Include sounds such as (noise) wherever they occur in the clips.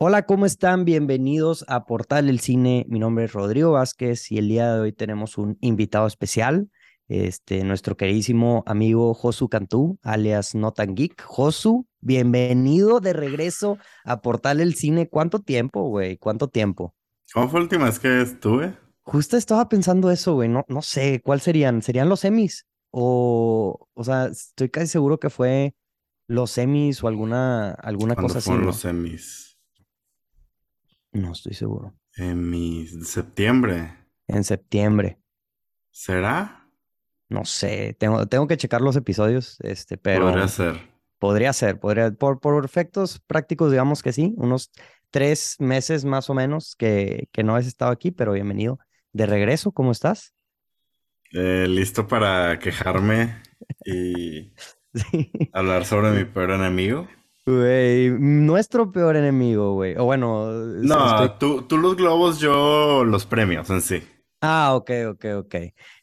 Hola, ¿cómo están? Bienvenidos a Portal del Cine. Mi nombre es Rodrigo Vázquez y el día de hoy tenemos un invitado especial, este, nuestro queridísimo amigo Josu Cantú, alias Notan Geek. Josu, bienvenido de regreso a Portal del Cine. ¿Cuánto tiempo, güey? ¿Cuánto tiempo? ¿Cómo fue la última vez que estuve? Justo estaba pensando eso, güey. No, no sé, ¿cuál serían? ¿Serían los semis? O, o sea, estoy casi seguro que fue los semis o alguna, alguna ¿Cuándo cosa así. fueron ¿no? los semis? No estoy seguro. En mi septiembre. En septiembre. ¿Será? No sé, tengo, tengo que checar los episodios, este, pero Podría ser. podría ser, podría, por, por efectos prácticos, digamos que sí, unos tres meses más o menos que, que no has estado aquí, pero bienvenido de regreso, ¿cómo estás? Eh, listo para quejarme y (laughs) Sí, hablar sobre mi (laughs) peor enemigo. Güey, nuestro peor enemigo, güey, o bueno, No, estoy... tú, tú los globos, yo los premios en sí. Ah, ok, ok, ok.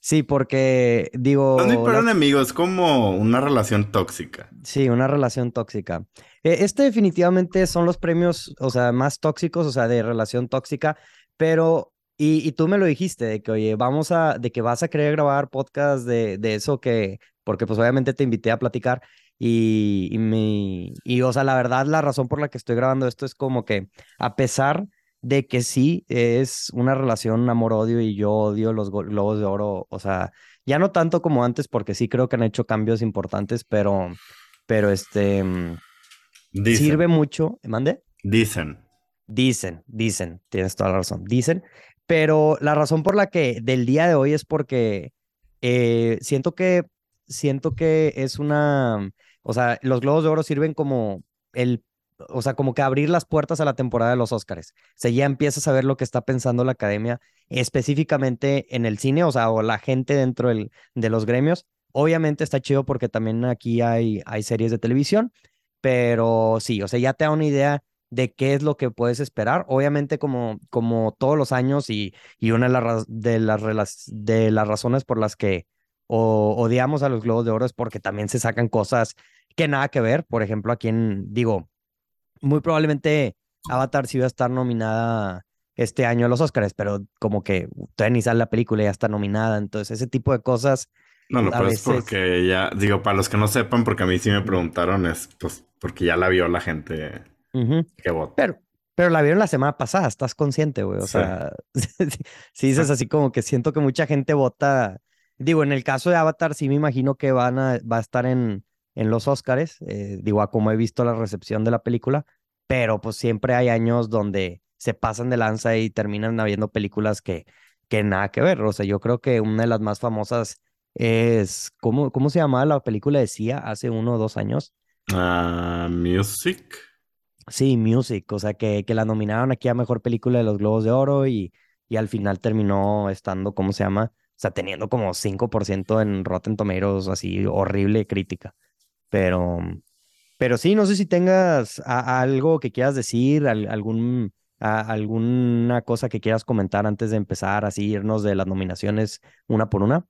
Sí, porque digo, No es mi peor las- enemigo, es como una relación tóxica. Sí, una relación tóxica. Eh, Este definitivamente son los premios, o sea, más tóxicos, o sea, de relación tóxica, pero, y, y tú me lo dijiste, de que, oye, vamos a, de que vas a querer grabar podcast de, de eso que, porque pues obviamente te invité a platicar y, y, me, y, o sea, la verdad, la razón por la que estoy grabando esto es como que, a pesar de que sí es una relación amor-odio y yo odio los globos de oro, o sea, ya no tanto como antes, porque sí creo que han hecho cambios importantes, pero pero este mm, Dicen, sirve mucho. ¿Mande? dicen. Dicen, dicen, tienes toda la razón, dicen, pero la razón por la que del día de hoy es porque eh, siento que siento que es una, o sea, los Globos de Oro sirven como el, o sea, como que abrir las puertas a la temporada de los Óscares. O sea, ya empiezas a ver lo que está pensando la academia específicamente en el cine, o sea, o la gente dentro del, de los gremios. Obviamente está chido porque también aquí hay, hay series de televisión, pero sí, o sea, ya te da una idea de qué es lo que puedes esperar. Obviamente, como, como todos los años, y, y una de, de, las, de las razones por las que odiamos a los Globos de Oro es porque también se sacan cosas que nada que ver. Por ejemplo, aquí en, digo, muy probablemente Avatar sí va a estar nominada este año a los Oscars, pero como que todavía ni sale la película y ya está nominada. Entonces, ese tipo de cosas, No, a es veces- porque ya, digo, para los que no sepan, porque a mí sí me preguntaron, es pues porque ya la vio la gente que vota. Pero, pero la vieron la semana pasada, estás consciente, güey. O Sí. sea, (laughs) si dices así como que siento que mucha gente vota. Digo, en el caso de Avatar, sí me imagino que van a, va a estar en, en los Oscars. eh, digo, a como he visto la recepción de la película, pero pues siempre hay años donde se pasan de lanza y terminan habiendo películas que, que nada que ver. O sea, yo creo que una de las más famosas es, ¿cómo, cómo se llamaba la película de Sia hace uno o dos años? Ah, music. Sí, Music, o sea, que, que la nominaron aquí a Mejor Película de los Globos de Oro y, y al final terminó estando, ¿cómo se llama? O sea, teniendo como 5% en Rotten Tomatoes, así horrible crítica. Pero, pero sí, no sé si tengas a- algo que quieras decir, al- algún, alguna cosa que quieras comentar antes de empezar, así irnos de las nominaciones una por una.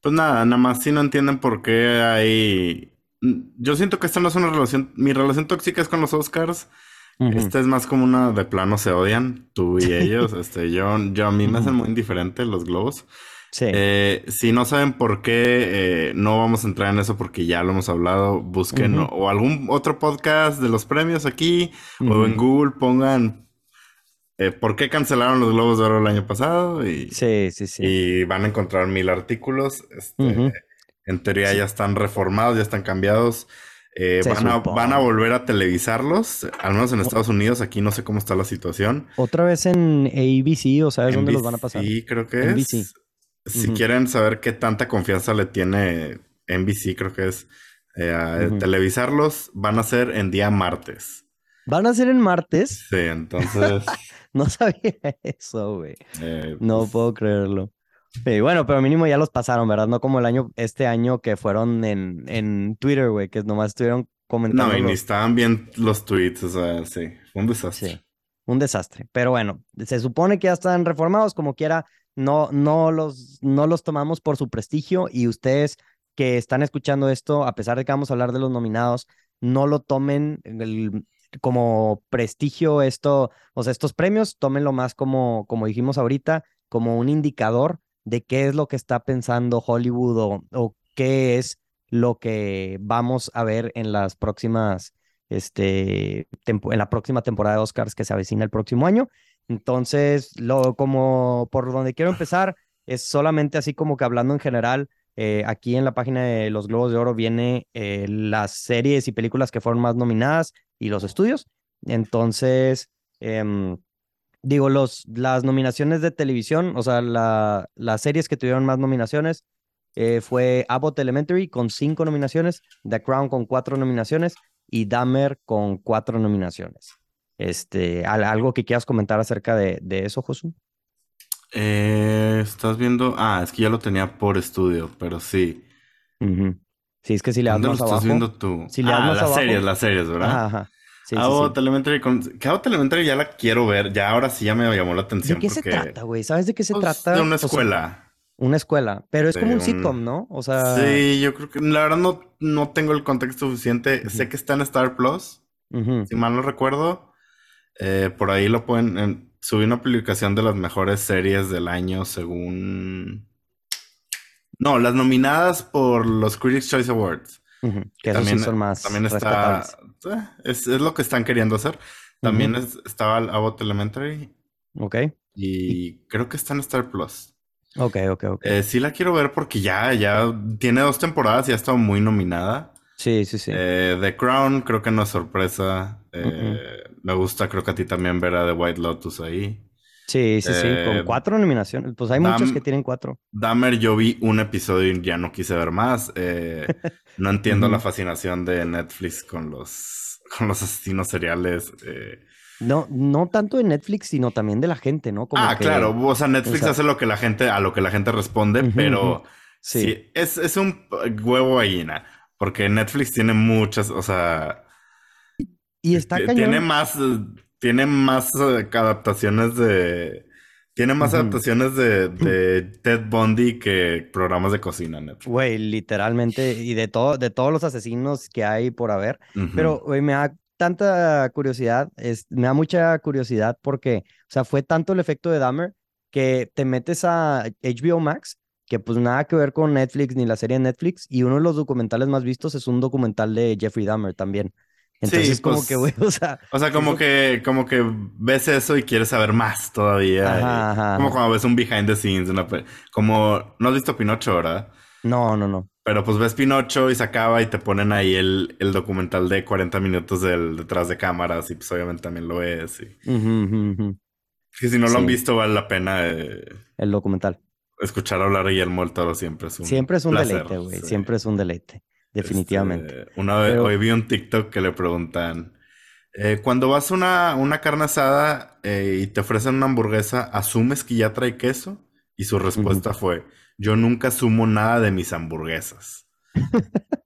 Pues nada, nada más si no entienden por qué hay... Yo siento que esta no es una relación... Mi relación tóxica es con los Oscars. Esta es más como una de plano se odian, tú y (laughs) ellos. Este, yo, yo a mí me hacen muy indiferente los globos. Sí, Eh, si no saben por qué, eh, no vamos a entrar en eso porque ya lo hemos hablado. Busquen o, o algún otro podcast de los premios aquí o en. Google pongan eh, por qué cancelaron los globos de oro el año pasado y... sí, sí, sí. Y van a encontrar mil artículos. Este. En teoría Sí. ya están reformados, ya están cambiados. Eh, van a, van a volver a televisarlos, al menos en Estados Unidos. Aquí no sé cómo está la situación. Otra vez en ABC, o sabes dónde los van a pasar. NBC creo que NBC. es. Si quieren saber qué tanta confianza le tiene NBC, creo que es eh, a televisarlos, van a ser en día martes. Van a ser en martes. Sí, entonces... (laughs) No sabía eso, güey. eh, No pues, puedo creerlo. Sí, bueno, pero mínimo ya los pasaron, ¿verdad? No como el año, este año que fueron en, en Twitter, güey, que nomás estuvieron comentando. No, y ni estaban bien los tweets, o sea, sí, fue un desastre. Sí, un desastre. Pero bueno, se supone que ya están reformados, como quiera, no, no los, no los tomamos por su prestigio y ustedes que están escuchando esto, a pesar de que vamos a hablar de los nominados, no lo tomen como prestigio esto, o sea, estos premios, tómenlo más como, como dijimos ahorita, como un indicador de qué es lo que está pensando Hollywood o, o qué es lo que vamos a ver en las próximas, este, en la próxima temporada de Oscars que se avecina el próximo año. Entonces, lo, como por donde quiero empezar, es solamente así como que hablando en general, eh, aquí en la página de los Globos de Oro viene eh, las series y películas que fueron más nominadas y los estudios. Entonces, em, digo, los, las nominaciones de televisión, o sea, la, las series que tuvieron más nominaciones eh, fue Abbott Elementary con cinco nominaciones, The Crown con cuatro nominaciones y Dahmer con cuatro nominaciones. Este, ¿Algo que quieras comentar acerca de, de eso, Josu? Eh, estás viendo. Ah, es que ya lo tenía por estudio, pero sí. Sí, es que si le das ¿Dónde más lo estás viendo tú? Si le ah, las abajo- series, las series, ¿verdad? Ajá, ajá. Sí, sí, Abbott sí. Elementary con... Elementary ya la quiero ver. Ya ahora sí ya me llamó la ¿De atención. qué se trata, güey? ¿Sabes de qué se pues, trata? De una O sea, escuela. una escuela, pero es De como un sitcom, ¿no? O sea, Sí, yo creo que la verdad no, no tengo el contexto suficiente. Sé que está en Star Plus, si mal no recuerdo. Eh, por ahí lo pueden. en- subí una publicación de las mejores series del año según. No, las nominadas por los Critics' Choice Awards. que sí son más también está. eh, Es, es lo que están queriendo hacer. También es- estaba Abbott Elementary Ok, y creo que está en Star Plus. ok, ok, ok. Eh, sí la quiero ver porque ya, ya tiene dos temporadas y ha estado muy nominada. sí, sí, sí. Eh, The Crown creo que no es sorpresa. Eh, Me gusta, creo que a ti también ver a The White Lotus ahí. sí, sí, sí. Con eh, cuatro nominaciones. Pues hay muchos Dam- que tienen cuatro. Dahmer, yo vi un episodio y ya no quise ver más. Eh, (laughs) no entiendo la fascinación de Netflix con los, con los asesinos seriales. eh. No, no tanto de Netflix, sino también de la gente, ¿no? Como Ah, que- claro. O sea, Netflix o sea- hace lo que la gente, a lo que la gente responde, pero sí, es, es un huevo gallina. Porque Netflix tiene muchas, o sea, Y está cañón. Tiene más, tiene más eh, adaptaciones de. Tiene más Ujú. adaptaciones de, de Ted Bundy que programas de cocina, Netflix. Güey, literalmente, y de todo, de todos los asesinos que hay por haber. Pero, güey, me da tanta curiosidad, es, me da mucha curiosidad porque, o sea, fue tanto el efecto de Dahmer que te metes a HBO Max, que pues nada que ver con Netflix ni la serie de Netflix, y uno de los documentales más vistos es un documental de Jeffrey Dahmer también. Entonces, como pues, que, güey, (laughs) o sea, O sea, como que, como que ves eso y quieres saber más todavía. Ajá, ajá, Como ajá. cuando ves un behind the scenes, una como no has visto Pinocho, ¿verdad? no, no, no. Pero pues ves Pinocho y se acaba y te ponen ahí el, el documental de 40 minutos del detrás de cámaras y pues obviamente también lo es. Y... Que si no lo han Sí. visto vale la pena eh, El documental. escuchar hablar a Guillermo del Toro siempre es un Siempre es un placer, deleite, güey. sí. Siempre es un deleite. Definitivamente. Este, una vez, Pero- hoy vi un TikTok que le preguntan, eh, cuando vas a una, una carne asada eh, y te ofrecen una hamburguesa, ¿asumes que ya trae queso? Y su respuesta fue, yo nunca asumo nada de mis hamburguesas.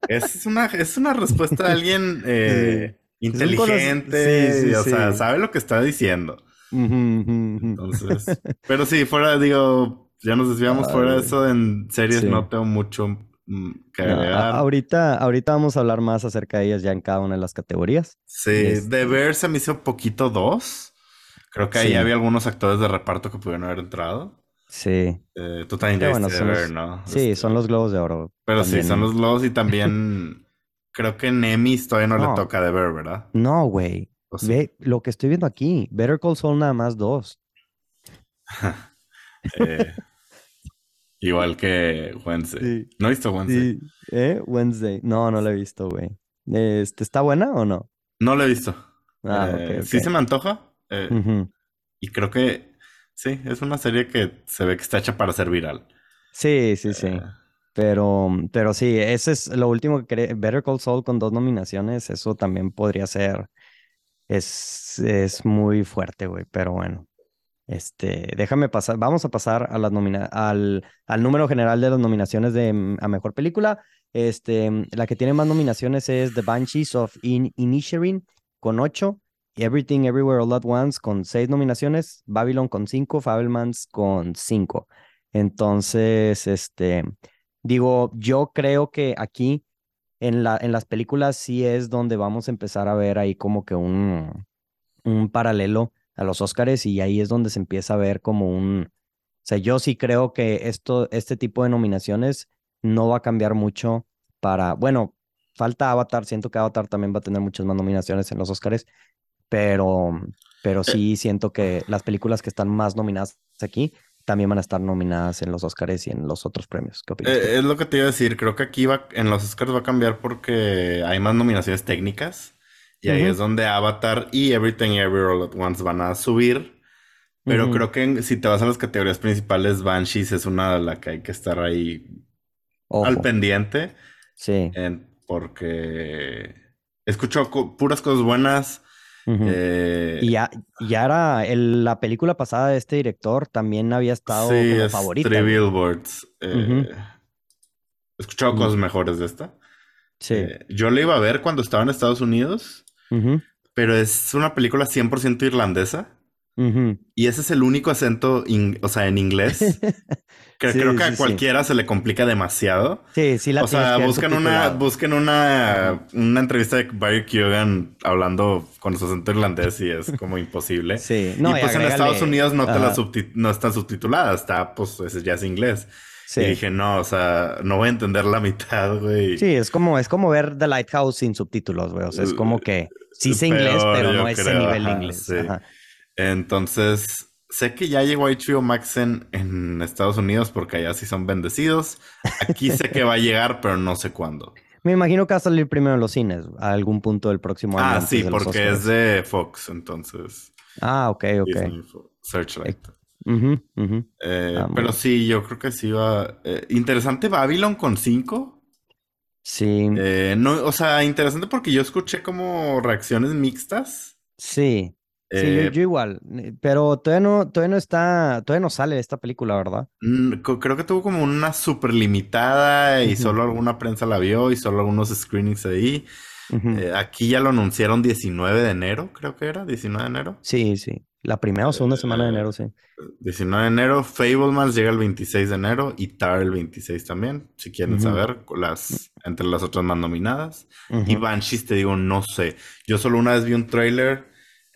es una, es una respuesta de alguien (laughs) eh, Sí. Inteligente, sí, sí, o sea, sabe lo que está diciendo. Entonces, (laughs) pero sí, fuera, digo, ya nos desviamos Ay, fuera de eso, en series no tengo mucho No, agregar. ahorita, ahorita vamos a hablar más acerca de ellas ya en cada una de las categorías. Sí, Este- de ver se me hizo poquito dos. Creo que ahí Sí. había algunos actores de reparto que pudieron haber entrado. Sí. Eh, tú también ya bueno, viste son de los- ver, ¿no? Sí, Este, son los globos de oro. Pero sí, son los globos y también (laughs) creo que Nemis todavía no, No. le toca de ver, ¿verdad? No, güey. Ve lo que estoy viendo aquí. Better Call Saul nada más dos. (laughs) Eh, igual que Wednesday. Sí. ¿No he visto Wednesday? Sí. ¿Eh? Wednesday. No, no la he visto, güey. Este, ¿Está buena o no? No lo he visto. Ah, Eh, ok, Sí ok. se me antoja. eh. Y creo que sí, es una serie que se ve que está hecha para ser viral. Sí, sí, sí. Eh, Pero, pero sí, ese es lo último que quería. Better Call Saul con dos nominaciones, eso también podría ser. Es, es muy fuerte, güey. Pero bueno. Este, déjame pasar. Vamos a pasar a las al, al número general de las nominaciones de mm, a mejor película. Este, mm, la que tiene más nominaciones es The Banshees of In Inisherin con ocho. Everything Everywhere All at Once con seis nominaciones. Babylon con cinco. Fabelmans con cinco. Entonces, este, digo, yo creo que aquí en, la, en las películas sí es donde vamos a empezar a ver ahí como que un, un paralelo a los Óscares y ahí es donde se empieza a ver como un... O sea, yo sí creo que esto, este tipo de nominaciones no va a cambiar mucho para... Bueno, falta Avatar, siento que Avatar también va a tener muchas más nominaciones en los Óscares, pero, pero Eh, sí siento que las películas que están más nominadas aquí también van a estar nominadas en los Óscares y en los otros premios. ¿Qué opinas? Eh, es lo que te iba a decir, creo que aquí va, en los Oscars va a cambiar porque hay más nominaciones técnicas y ahí es donde Avatar y Everything Everywhere All at Once van a subir, pero creo que en- si te vas a las categorías principales, Banshees es una de las que hay que estar ahí al pendiente, sí. en- porque co- puras cosas buenas. eh, Y ya, ya era el- la película pasada de este director también había estado sí, como es favorita, Three. Billboards. eh, he escuchado cosas mejores de esta. Sí. Eh, yo la iba a ver cuando estaba en Estados Unidos. Pero es una película 100% irlandesa. ujú. Y ese es el único acento, o sea, en inglés. (laughs) Que Sí, creo que sí, a sí. cualquiera se le complica demasiado. Sí, sí la O sea, busquen una, busquen una, una entrevista de Barry Keoghan hablando con su acento irlandés y es como imposible. (laughs) Sí, y no, pues en Estados Unidos no te la no está subtitulada, está pues ese ya es inglés. Sí. Y dije, no, o sea, no voy a entender la mitad, güey. Sí, es como, es como ver The Lighthouse sin subtítulos, güey. O sea, es como que sí sé inglés, pero no ese creo, nivel ajá, inglés. sí. Ajá. Entonces, sé que ya llegó HBO Max en, en Estados Unidos porque allá sí son bendecidos. Aquí sé que va a llegar, pero no sé cuándo. (laughs) Me imagino que va a salir primero en los cines, a algún punto del próximo año Ah, sí, porque es de Fox, entonces. Ah, ok, ok. Disney Ujú. Eh, Ah, muy pero sí, yo creo que sí va. eh, interesante Babylon con 5. Sí, no, o sea, interesante porque yo escuché como reacciones mixtas. sí. Sí, yo, Eh, yo igual. eh, Pero todavía no, todavía no está, todavía no sale esta película, ¿verdad? Mm, Creo que tuvo como una super limitada y solo alguna prensa la vio y solo algunos screenings ahí. Eh, aquí ya lo anunciaron 19 de enero, creo que era, 19 de enero. Sí, sí. La primera o segunda semana de Eh, enero, sí. 19 de enero, Fablemans llega el 26 de enero y Tar el 26 también, si quieren Ujú. saber, con las, entre las otras más nominadas. Y. Banshees, te digo, no sé. Yo solo una vez vi un tráiler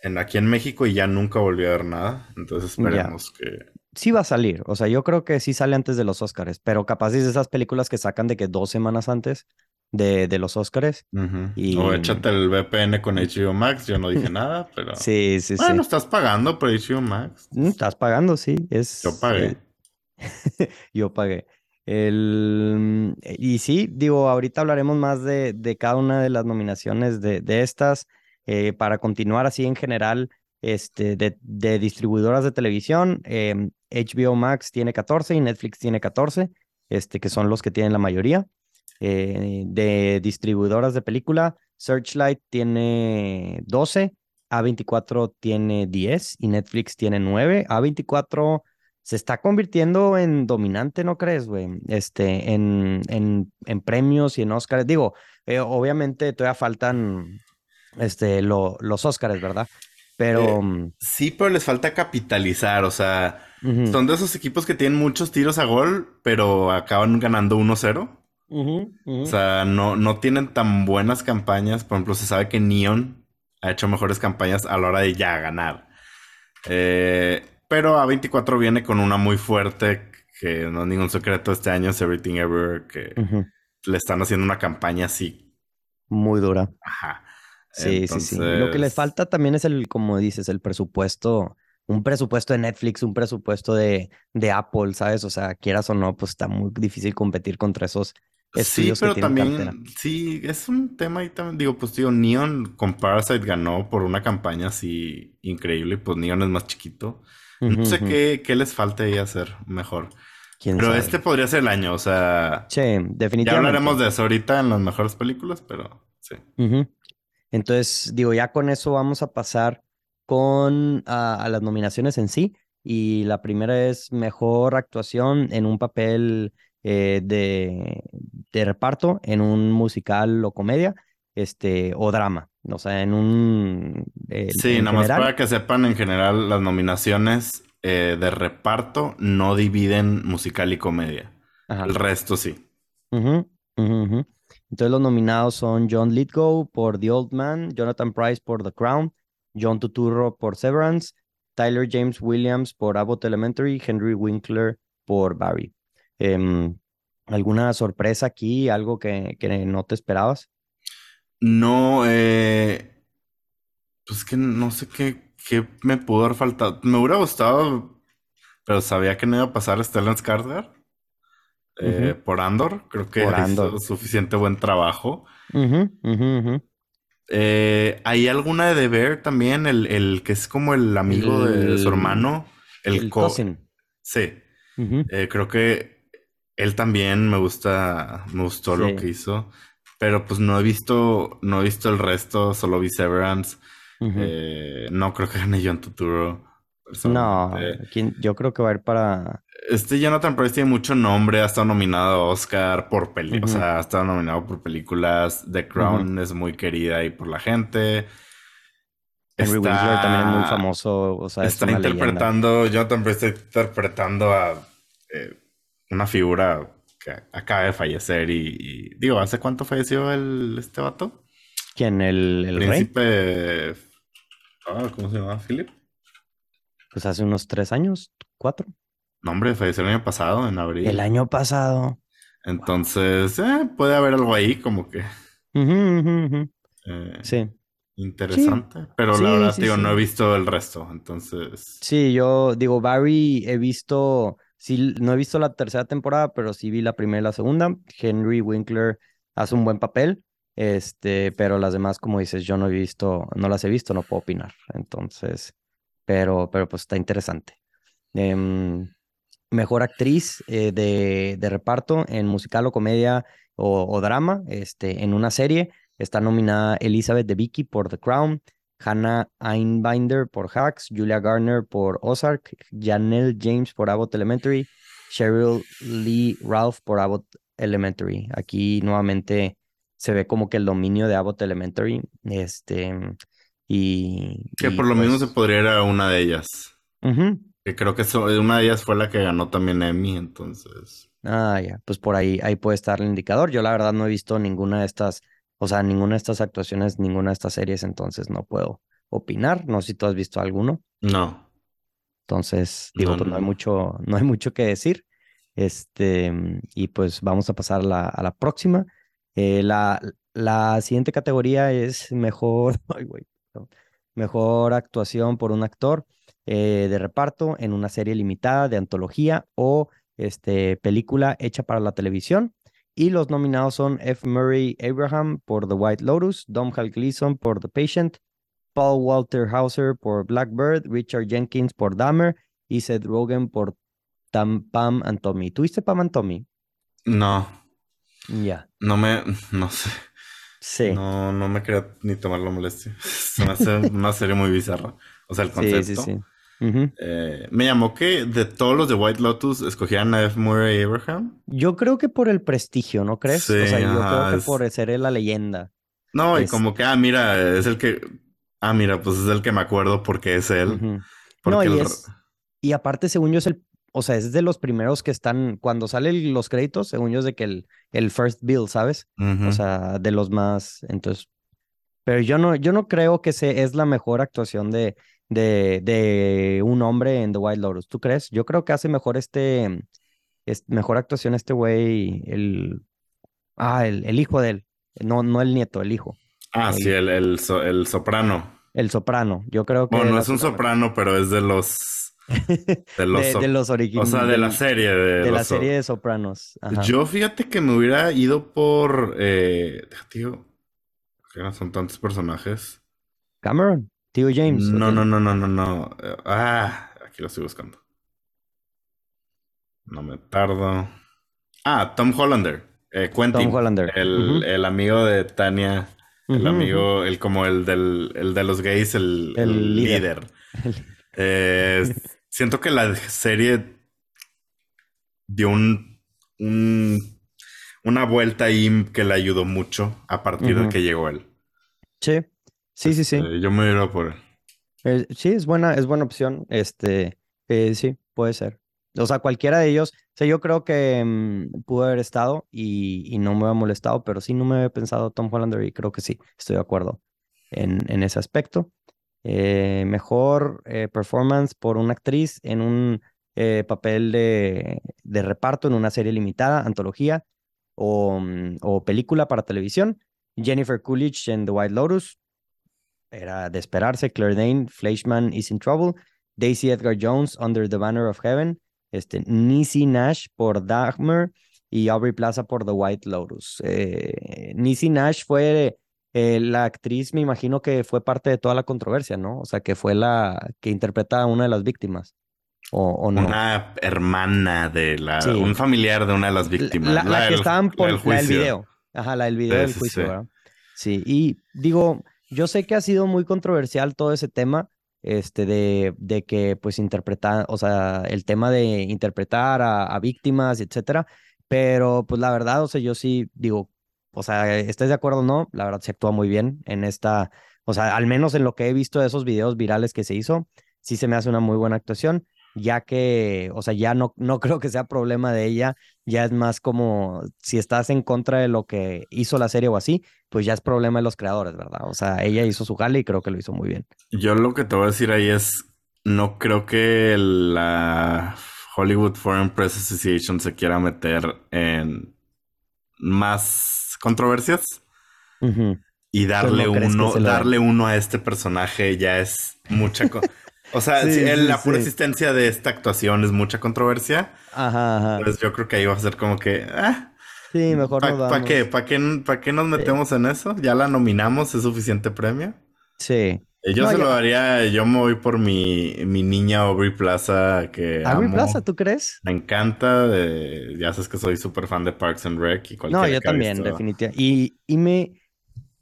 en, aquí en México y ya nunca volví a ver nada. Entonces esperemos que... Sí va a salir. O sea, yo creo que sí sale antes de los Óscares. Pero capaz es de esas películas que sacan de que dos semanas antes de, de los Óscares. Y- O échate el VPN con HBO Max, yo no dije (laughs) nada, pero... Sí, sí, sí. Bueno, estás pagando por HBO Max. Mm, Estás pagando, sí. Es, Yo pagué. eh, (laughs) yo pagué. El, y sí, digo, ahorita hablaremos más de, de cada una de las nominaciones de, de estas. eh, para continuar así en general, este, de, de distribuidoras de televisión, HBO Max tiene 14 y Netflix tiene 14, este, que son los que tienen la mayoría. Eh, de distribuidoras de película, Searchlight tiene 12, A24 tiene 10 y Netflix tiene 9. A24 se está convirtiendo en dominante, ¿no crees, güey? Este, en, en, en premios y en Oscars. Digo, eh, obviamente todavía faltan este, lo- los Oscars, ¿verdad? Pero... Eh, mm, Sí, pero les falta capitalizar, o sea... Son de esos equipos que tienen muchos tiros a gol, pero acaban ganando 1-0. O sea, no, no tienen tan buenas campañas. Por ejemplo, se sabe que Neon ha hecho mejores campañas a la hora de ya ganar. Eh, pero A24 viene con una muy fuerte, que no es ningún secreto este año, es Everything Ever, que le están haciendo una campaña así. Muy dura. Ajá. Sí, sí, sí. Lo que les Entonces, falta también es el, como dices, el presupuesto, un presupuesto de Netflix, un presupuesto de, de Apple, ¿sabes? O sea, quieras o no, pues está muy difícil competir contra esos Sí, que pero cartera. también, sí, es un tema y también, digo, pues digo, Neon con Parasite ganó por una campaña así increíble, y pues Neon es más chiquito. No sé qué, qué les falta ahí hacer mejor. ¿Quién Pero sabe? este podría ser el año, o sea, Sí, ya definitivamente. hablaremos de eso ahorita en las mejores películas, pero sí. Entonces, digo, ya con eso vamos a pasar con a, a las nominaciones en sí. Y la primera es mejor actuación en un papel eh, de, de reparto, en un musical o comedia, este, o drama. O sea, en un eh, Sí, en nada más general. para que sepan, en general, las nominaciones eh, de reparto no dividen musical y comedia. Ajá. El resto sí. Entonces los nominados son John Lithgow por The Old Man, Jonathan Price por The Crown, John Turturro por Severance, Tyler James Williams por Abbott Elementary, Henry Winkler por Barry. Em, ¿Alguna sorpresa aquí? ¿Algo que, que no te esperabas? No, eh, pues que no sé qué, qué me pudo haber faltado. Me hubiera gustado, pero sabía que no iba a pasar Stellan Skarsgård eh, por Andor. Creo que hizo suficiente buen trabajo. Eh, ¿Hay alguna de Bear también? El, el, que es como el amigo de su hermano. El, el cousin. Sí. Eh, creo que él también me gusta, me gustó lo que hizo. Pero pues no he visto, no he visto el resto, solo vi Severance. Eh, no creo que gane John Tuturo. No, yo creo que va a ir para. Este Jonathan Price tiene mucho nombre, ha estado nominado a Oscar por películas, o sea, ha estado nominado por películas. The Crown es muy querida ahí por la gente. Henry también es muy famoso, o sea, está interpretando, Jonathan Price está interpretando a eh, una figura que acaba de fallecer y, digo, ¿hace cuánto falleció el este vato? ¿Quién? ¿El, el príncipe? Ah, ¿Cómo se llama? ¿Philip? Pues hace unos tres años, cuatro. No, hombre, falleció el año pasado, en abril. El año pasado. Entonces, eh, puede haber algo ahí como que... Eh, sí. Interesante. Pero la verdad, digo, no he visto el resto, entonces... Sí, yo digo, Barry he visto... Sí, no he visto la tercera temporada, pero sí vi la primera y la segunda. Henry Winkler hace un buen papel. Este, pero las demás, como dices, yo no he visto, no las he visto, no puedo opinar. Entonces, pero, pero pues está interesante. Em, mejor actriz eh, de, de, reparto en musical o comedia o, drama, este, en una serie. Está nominada Elizabeth de Vicky por The Crown, Hannah Einbinder por Hacks, Julia Garner por Ozark, Janelle James por Abbott Elementary, Cheryl Lee Ralph por Abbott Elementary. Aquí nuevamente se ve como que el dominio de Abbott Elementary. Este, y. Que por lo mismo se pues podría ir a una de ellas. Que creo que una de ellas fue la que ganó también Emmy, entonces. Ah, ya. Pues por ahí, ahí puede estar el indicador. Yo la verdad no he visto ninguna de estas, o sea, ninguna de estas actuaciones, ninguna de estas series, entonces no puedo opinar. No sé si tú has visto alguno. No. Entonces, digo, pues no, hay mucho, no hay mucho que decir. Este, y pues vamos a pasar la, a la próxima. Eh, la, la siguiente categoría es mejor, (laughs) mejor actuación por un actor eh, de reparto en una serie limitada de antología o este, película hecha para la televisión. Y los nominados son F. Murray Abraham por The White Lotus, Domhnall Gleeson por The Patient, Paul Walter Hauser por Blackbird, Richard Jenkins por Dahmer y Seth Rogen por Tam, Pam and Tommy. ¿Tuviste Pam and Tommy? No. Ya. No me, no sé. Sí. No, no me quería ni tomar la molestia. (laughs) Se me hace una serie muy bizarra. O sea, el concepto. Sí, sí, sí. Eh, me llamó que de todos los de White Lotus escogían a F. Murray Abraham. Yo creo que por el prestigio, ¿no crees? Sí, o sea, yo creo que por ser la leyenda. No, y como que, ah, mira, es el que. Ah, mira, pues es el que me acuerdo porque es él. no, y, es... y aparte, según yo, es el o sea, es de los primeros que están, cuando salen los créditos, según yo es de que el, el first bill, ¿sabes? O sea, de los más, entonces, pero yo no, yo no creo que se, es la mejor actuación de, de, de un hombre en The Wild Lotus, ¿tú crees? Yo creo que hace mejor este, es mejor actuación este güey, el, ah, el, el, hijo de él, no, no el nieto, el hijo. Ah, sí, el, el, el, soprano. El soprano, yo creo que... Bueno, no es un soprano, pero es de los (laughs) de los, originales. O sea, de la serie. De, de la serie de Sopranos. Yo fíjate que me hubiera ido por. Eh, tío. Que no son tantos personajes. Cameron. Tío James. No, no, no, no, no, no. Ah, aquí lo estoy buscando. No me tardo. Ah, Tom Hollander. Eh, Quentin. Tom Hollander. El, el amigo de Tania. El amigo, el como el del el de los gays, el, el (laughs) líder. Eh, siento que la serie dio un, una vuelta ahí que le ayudó mucho a partir de que llegó él. Sí, sí, sí, sí. Este, yo me voy por él. Eh, sí, es buena, es buena opción. Este, eh, sí, puede ser. O sea, cualquiera de ellos, o sea, yo creo que mm, pudo haber estado y, y, no me ha molestado, pero sí no me había pensado Tom Hollander y creo que sí, estoy de acuerdo en, en ese aspecto. Eh, mejor eh, performance por una actriz en un papel de, de, reparto en una serie limitada, antología o, mm, o película para televisión. Jennifer Coolidge en The White Lotus, era de esperarse. Claire Dane, Fleischman is in Trouble. Daisy Edgar Jones, Under the Banner of Heaven. Este, Nisi Nash por Dagmar y Aubrey Plaza por The White Lotus. Eh, Nisi Nash fue eh, la actriz, me imagino que fue parte de toda la controversia, ¿no? O sea, que fue la que interpreta a una de las víctimas. O, no. Una hermana de la, un familiar de una de las víctimas. La, que estaban por del video. Ajá, la del video del juicio, ¿verdad? Sí, y digo, yo sé que ha sido muy controversial todo ese tema, este, de, de que pues interpretar, o sea, el tema de interpretar a, víctimas, etcétera, pero pues la verdad, o sea, yo sí digo, o sea, ¿estés de acuerdo o no? La verdad se actúa muy bien en esta, o sea, al menos en lo que he visto de esos videos virales que se hizo, sí se me hace una muy buena actuación ya que, o sea, ya no, no (laughs) creo que sea problema de ella, ya es más como si estás en contra de lo que hizo la serie o así, pues ya es problema de los creadores, ¿verdad? O sea, ella hizo su jale y creo que lo hizo muy bien. Yo lo que te voy a decir ahí es, no creo que la Hollywood Foreign Press Association se quiera meter en más controversias. Y darle uno, darle uno a este personaje ya es mucha cosa. O sea, la pura existencia de esta actuación es mucha controversia. Ajá, ajá. Pues yo creo que ahí va a ser como que. Ah, sí, mejor no ¿Para qué? ¿Para qué, ¿Para qué nos metemos en eso? Ya la nominamos, es suficiente premio. Sí. Eh, yo se lo daría, yo me voy por mi, mi niña Aubrey Plaza que ¿Aubrey Plaza, tú crees? Me encanta, ya sabes que soy súper fan de Parks and Rec y cualquier No, yo también, definitivamente. Y, y me,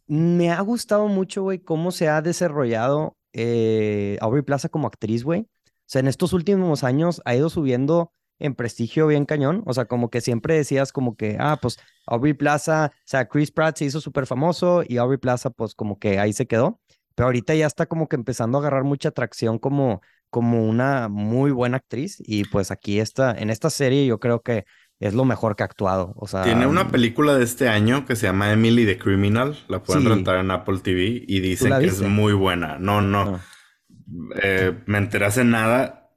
me ha gustado mucho, güey, cómo se ha desarrollado eh, Aubrey Plaza como actriz, güey. O sea, en estos últimos años ha ido subiendo en prestigio bien cañón. O sea, como que siempre decías como que, ah, pues Aubrey Plaza, o sea, Chris Pratt se hizo súper famoso y Aubrey Plaza, pues como que ahí se quedó. Pero ahorita ya está como que empezando a agarrar mucha atracción como, como una muy buena actriz. Y pues aquí está, en esta serie yo creo que es lo mejor que ha actuado. O sea, tiene una película de este año que se llama Emily the Criminal. La pueden rentar en Apple TV y dicen que es muy buena. No, no. Ah. Eh, me enteré hace nada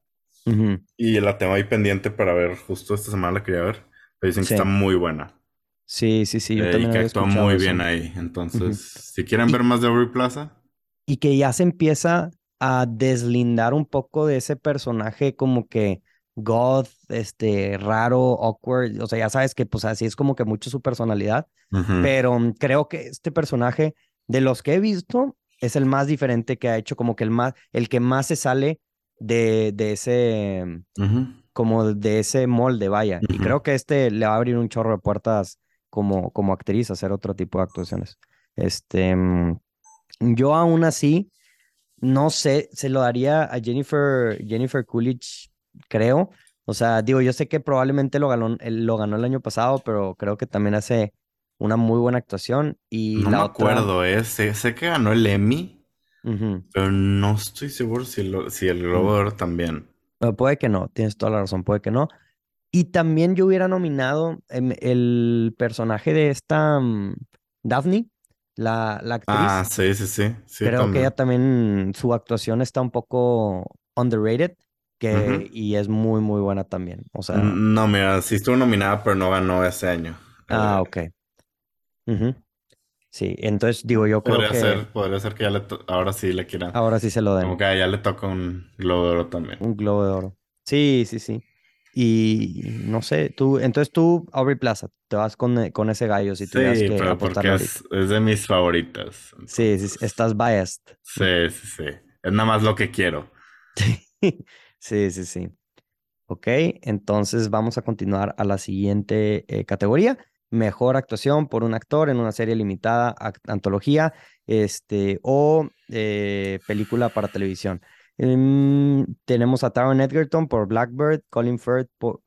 y la tengo ahí pendiente para ver. Justo esta semana la quería ver. Pero dicen que está muy buena. Sí, sí, sí. Yo eh, y que actúa muy bien ahí. Entonces, si quieren ver más de Aubrey Plaza. Y que ya se empieza a deslindar un poco de ese personaje como que goth, este, raro, awkward, o sea, ya sabes que pues así es como que mucho su personalidad, pero mm, creo que este personaje, de los que he visto, es el más diferente que ha hecho, como que el más, el que más se sale de, de ese, como de ese molde, vaya, y creo que este le va a abrir un chorro de puertas como, como actriz, hacer otro tipo de actuaciones. Este, mm, yo aún así, no sé, se lo daría a Jennifer, Jennifer Coolidge creo. O sea, digo, yo sé que probablemente lo ganó, lo ganó el año pasado, pero creo que también hace una muy buena actuación. Y no me acuerdo, ¿eh? Sé, que ganó el Emmy, pero no estoy seguro si, si el Globo de Oro también. puede que no, tienes toda la razón, puede que no. Y también yo hubiera nominado el personaje de esta mm, Daphne, la, la, actriz. Ah, sí, sí, sí. Creo que ella también, su actuación está un poco underrated y es muy, muy buena también. O sea. No, mira, sí estuvo nominada, pero no ganó ese año. Ah, ok. Sí, entonces digo, yo creo podría que. Ser, podría ser que ya le ahora sí le quieran. Ahora sí se lo den. Como que ya le toca un globo de oro también. Un globo de oro. Sí, sí, sí. Y no sé, tú, entonces tú, Aubrey Plaza, te vas con, con ese gallo si tuvieras sí, que pero porque es, es, de mis favoritas. Sí, sí, estás biased. Sí, sí, sí. Es nada más lo que quiero. (laughs) Sí, sí, sí. Ok, entonces vamos a continuar a la siguiente eh, categoría. Mejor actuación por un actor en una serie limitada, antología, este, o eh, película para televisión. Em, tenemos a Taron Edgerton por Blackbird, Colin Firth por,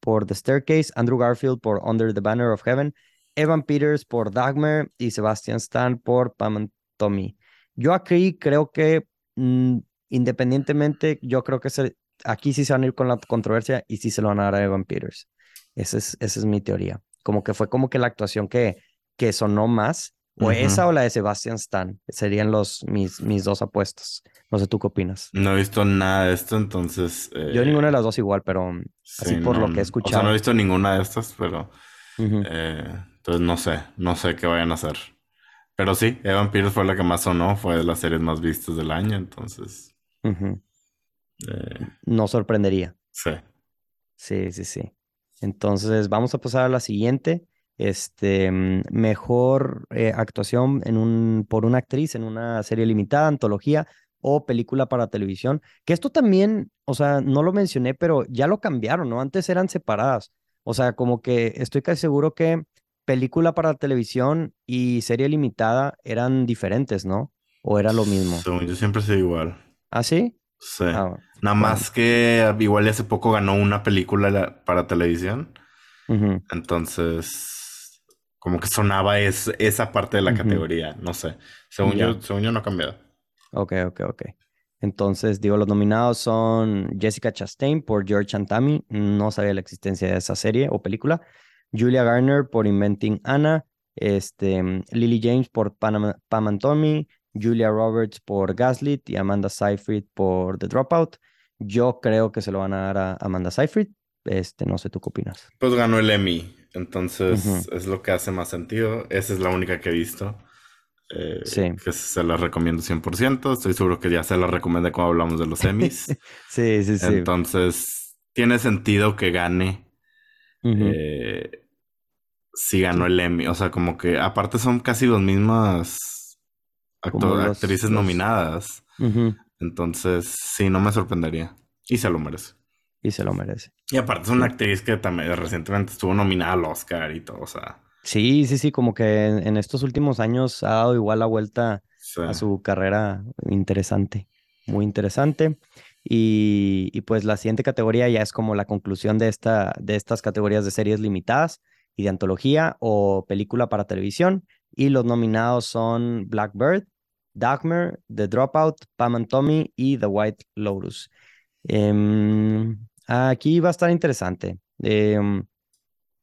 por, The Staircase, Andrew Garfield por Under the Banner of Heaven, Evan Peters por Dagmar y Sebastian Stan por Pam and Tommy. Yo aquí creo que mm, independientemente, yo creo que aquí sí se van a ir con la controversia y sí se lo van a dar a Evan Peters. Esa es, esa es mi teoría. Como que fue como que la actuación que, que sonó más, o esa o la de Sebastian Stan, serían los, mis, mis dos apuestas. No sé, ¿tú qué opinas? No he visto nada de esto, entonces... Yo ninguna de las dos igual, pero así por lo que he escuchado. O sea, no he visto ninguna de estas, pero... eh, entonces no sé, no sé qué vayan a hacer. Pero sí, Evan Peters fue la que más sonó, fue de las series más vistas del año, entonces... Eh, no sorprendería. Sí. Sí, sí, sí. Entonces, vamos a pasar a la siguiente. Este, mm, mejor eh, actuación en un, por una actriz en una serie limitada, antología o película para televisión. Que esto también, o sea, no lo mencioné, pero ya lo cambiaron, ¿no? Antes eran separadas. O sea, como que estoy casi seguro que película para televisión y serie limitada eran diferentes, ¿no? ¿O era lo mismo? yo siempre soy igual. ¿Ah, sí? Sí. Ah, Nada más que igual hace poco ganó una película para televisión. Entonces, como que sonaba es, esa parte de la categoría. No sé. Según yo, según yo no ha cambiado. Ok, ok, ok. Entonces, digo, los nominados son Jessica Chastain por George and Tammy. No sabía la existencia de esa serie o película. Julia Garner por Inventing Anna. Este, Lily James por Pam and Tommy. Julia Roberts por Gaslit y Amanda Seyfried por The Dropout. Yo creo que se lo van a dar a Amanda Seyfried. Este, no sé, ¿tú qué opinas? Pues ganó el Emmy, entonces es lo que hace más sentido. Esa es la única que he visto. Eh, sí. Que se la recomiendo 100%. Estoy seguro que ya se la recomendé cuando hablamos de los Emmys. (laughs) sí, sí, sí. Entonces, tiene sentido que gane. Eh, si ganó el Emmy. O sea, como que aparte son casi las mismas actrices nominadas. Entonces, sí, no me sorprendería. Y se lo merece. Y se lo merece. Y aparte es una actriz que también recientemente estuvo nominada al Oscar y todo, o sea. Sí, sí, sí, como que en, estos últimos años ha dado igual la vuelta a su carrera interesante, muy interesante. Y, y, pues la siguiente categoría ya es como la conclusión de, esta, de estas categorías de series limitadas y de antología o película para televisión. Y los nominados son Blackbird, Dagmar, The Dropout, Pam and Tommy y The White Lotus. Em, aquí va a estar interesante. Em,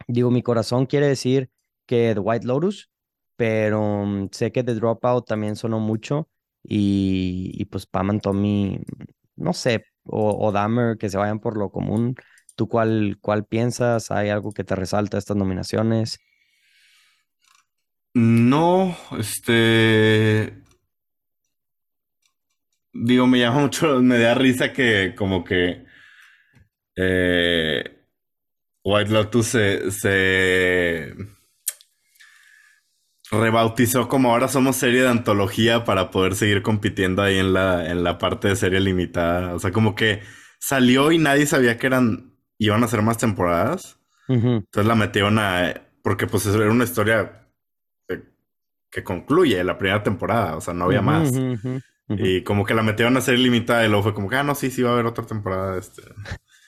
digo, mi corazón quiere decir que The White Lotus, pero mm, sé que The Dropout también sonó mucho y, pues Pam and Tommy, no sé, o, o Dahmer, que se vayan por lo común. ¿Tú cuál, cuál piensas? ¿Hay algo que te resalta estas nominaciones? No, este, digo, me llama mucho, (laughs) me da risa que como que eh, White Lotus se, se rebautizó como ahora somos serie de antología para poder seguir compitiendo ahí en la, en la parte de serie limitada. O sea, como que salió y nadie sabía que eran, iban a ser más temporadas. Entonces la metieron a, porque pues era una historia que, concluye la primera temporada, o sea, no había más. Y como que la metieron a ser limitada y luego fue como que, ah, no, sí, sí va a haber otra temporada. Este.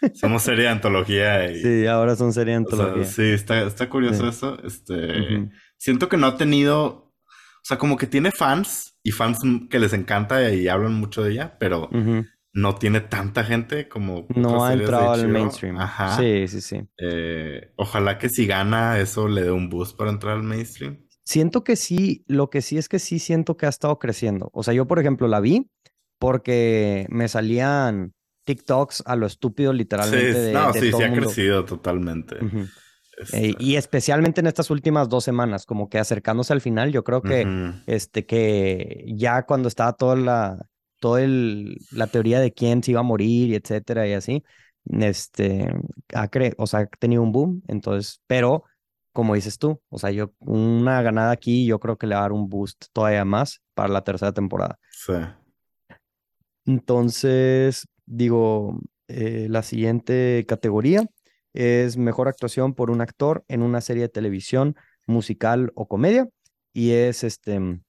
(laughs) Somos serie de antología. Y, sí, ahora son serie de antología. sí, está, está curioso eso. Este, Siento que no ha tenido, o sea, como que tiene fans y fans que les encanta y hablan mucho de ella, pero no tiene tanta gente como... No ha entrado al mainstream. Ajá. Sí, sí, sí. Eh, ojalá que si gana eso le dé un boost para entrar al mainstream. Siento que sí, lo que sí es que sí siento que ha estado creciendo. O sea, yo, por ejemplo, la vi porque me salían TikToks a lo estúpido, literalmente. Sí, no, sí, sí ha crecido totalmente. Este y especialmente en estas últimas dos semanas, como que acercándose al final, yo creo que, este, que ya cuando estaba toda la, toda el, la teoría de quién se iba a morir y etcétera y así, este, ha, cre o sea, ha tenido un boom. Entonces, pero como dices tú, o sea, yo una ganada aquí, yo creo que le va a dar un boost todavía más para la tercera temporada. Sí. Entonces, digo, eh, la siguiente categoría es mejor actuación por un actor en una serie de televisión, musical o comedia. Y es este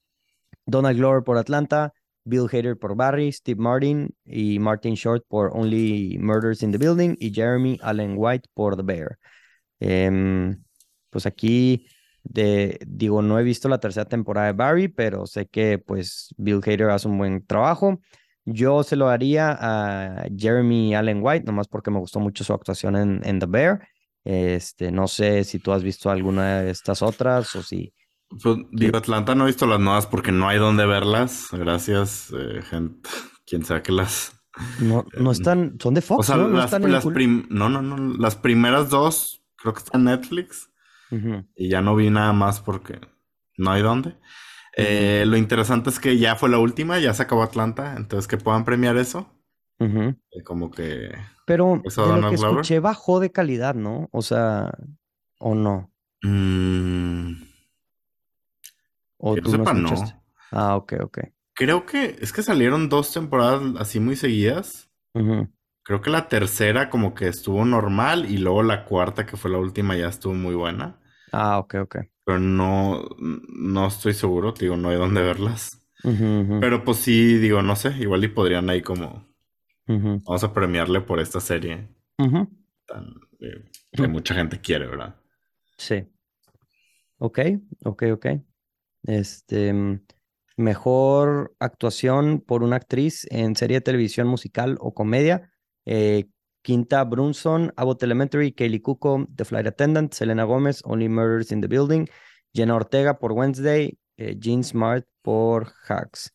Donald Glover por Atlanta, Bill Hader por Barry, Steve Martin y Martin Short por Only Murders in the Building y Jeremy Allen White por The Bear. Em, pues aquí de, digo, no he visto la tercera temporada de Barry, pero sé que pues Bill Hader hace un buen trabajo. Yo se lo haría a Jeremy Allen White, nomás porque me gustó mucho su actuación en, en The Bear. Este, no sé si tú has visto alguna de estas otras o si... Pues, digo, Atlanta no he visto las nuevas porque no hay donde verlas. Gracias, eh, gente. Quien sea que las... No, no están, son de O Fox, sea, ¿no? No las, están en las Hulu. prim- no, no, no. Las primeras dos creo que están en Netflix. Y ya no vi nada más porque no hay dónde. Eh, lo interesante es que ya fue la última, ya se acabó Atlanta. Entonces que puedan premiar eso. ujú. eh, como que... Pero ¿Eso de lo que Glover? escuché bajó de calidad, ¿no? O sea, o no. mm, O que tú no sepa, no. escuchaste. Ah, ok, ok. Creo que es que salieron dos temporadas así muy seguidas. Ujú. Creo que la tercera como que estuvo normal y luego la cuarta, que fue la última, ya estuvo muy buena. Ah, ok, ok. Pero no, no estoy seguro, te digo, no hay dónde verlas. Pero pues sí, digo, no sé, igual y podrían ahí como, vamos a premiarle por esta serie tan, eh, que mucha gente quiere, ¿verdad? Sí. Ok, ok, ok. Este, mm, mejor actuación por una actriz en serie de televisión musical o comedia. Eh, Quinta Brunson, Abbott Elementary, Kaylee Cuoco, The Flight Attendant, Selena Gómez, Only Murders in the Building, Jenna Ortega por Wednesday, eh, Jean Smart por Hacks.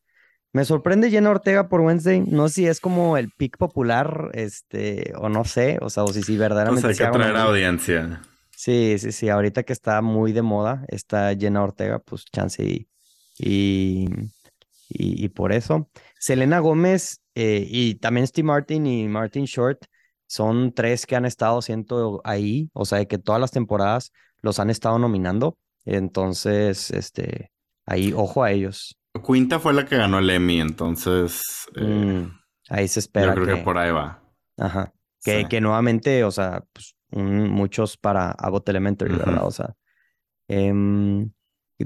Me sorprende Jenna Ortega por Wednesday. No sé si es como el pick popular, este, o no sé, o sea, o si, si verdaderamente hay se que haga una atraer muy- audiencia. Sí, sí, sí. Ahorita que está muy de moda, está Jenna Ortega, pues chance y, y, y, y por eso. Selena Gómez eh, y también Steve Martin y Martin Short son tres que han estado siento ahí, o sea, de que todas las temporadas los han estado nominando. Entonces, este, ahí, ojo a ellos. Quinta fue la que ganó el Emmy, entonces eh, Mm, ahí se yo espera creo que que, por ahí va. ajá, que, Sí. que nuevamente, o sea, pues, un- muchos para Abbott Elementary. ¿verdad? O sea, em,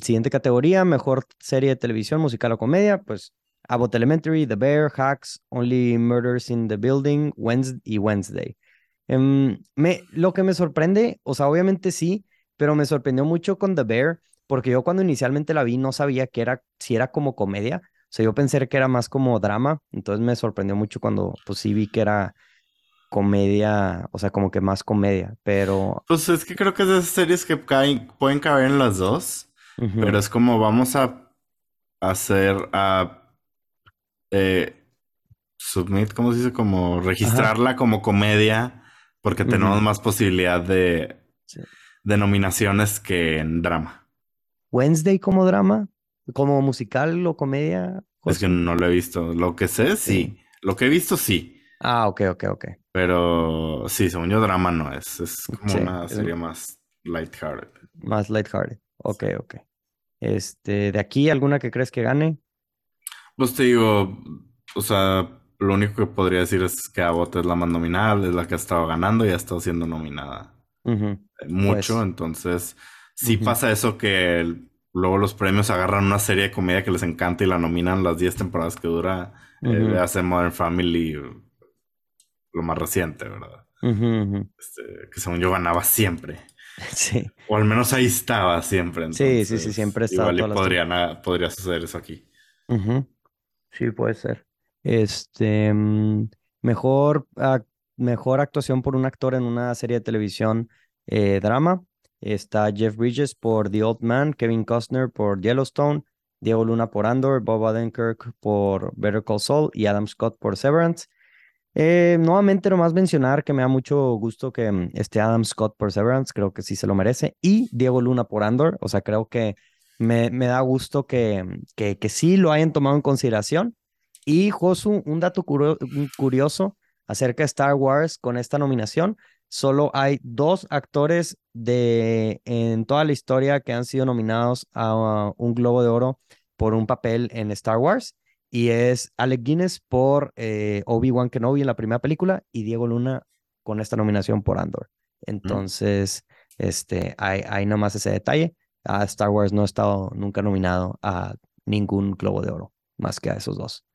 siguiente categoría, mejor serie de televisión, musical o comedia, pues Abbott Elementary, The Bear, Hacks, Only Murders in the Building, Wednesday y Wednesday. Em, me, lo que me sorprende, o sea, obviamente sí, pero me sorprendió mucho con The Bear, porque yo cuando inicialmente la vi no sabía que era, si era como comedia, o sea, yo pensé que era más como drama, entonces me sorprendió mucho cuando pues sí vi que era comedia, o sea, como que más comedia, pero... Pues es que creo que es de esas series que caen- pueden caber en las dos. ujú, Pero es como vamos a hacer a eh, submit, ¿cómo se dice? Como registrarla como comedia, porque tenemos más posibilidad de, Sí. de nominaciones que en drama. Wednesday como drama, como musical o comedia. Es que no lo he visto. Lo que sé, sí. Lo que he visto, sí. Ah, ok, ok, ok. Pero sí, según yo, drama no es. Es como Sí, una es- serie más lighthearted. Más lighthearted. Ok, ok. Este, de aquí, ¿alguna que crees que gane? Pues te digo, o sea, lo único que podría decir es que Abbott es la más nominada, es la que ha estado ganando y ha estado siendo nominada eh, mucho. Pues, Entonces, sí pasa eso que el- luego los premios agarran una serie de comedia que les encanta y la nominan las 10 temporadas que dura. Eh, Ujú, hace Modern Family, lo más reciente, ¿verdad? Este, que según yo ganaba siempre. (laughs) Sí, O al menos ahí estaba siempre. sí, sí, sí, siempre estaba igual y podría, na- podría suceder eso aquí. Ujú, Sí, puede ser. Este, mm, mejor, mejor actuación por un actor en una serie de televisión eh, drama. Está Jeff Bridges por The Old Man, Kevin Costner por Yellowstone, Diego Luna por Andor, Bob Odenkirk por Better Call Saul y Adam Scott por Severance. Eh, nuevamente, nomás mencionar que me da mucho gusto que mm, esté Adam Scott por Severance, creo que sí se lo merece, y Diego Luna por Andor, o sea, creo que me, me da gusto que, mm, que, que sí lo hayan tomado en consideración. Y Josu, un dato curio- curioso acerca de Star Wars con esta nominación, solo hay dos actores de, en toda la historia que han sido nominados a un Globo de Oro por un papel en Star Wars y es Alec Guinness por eh, Obi-Wan Kenobi en la primera película y Diego Luna con esta nominación por Andor. Entonces, este, hay, hay nomás ese detalle. A Star Wars no ha estado nunca nominado a ningún Globo de Oro, más que a esos dos.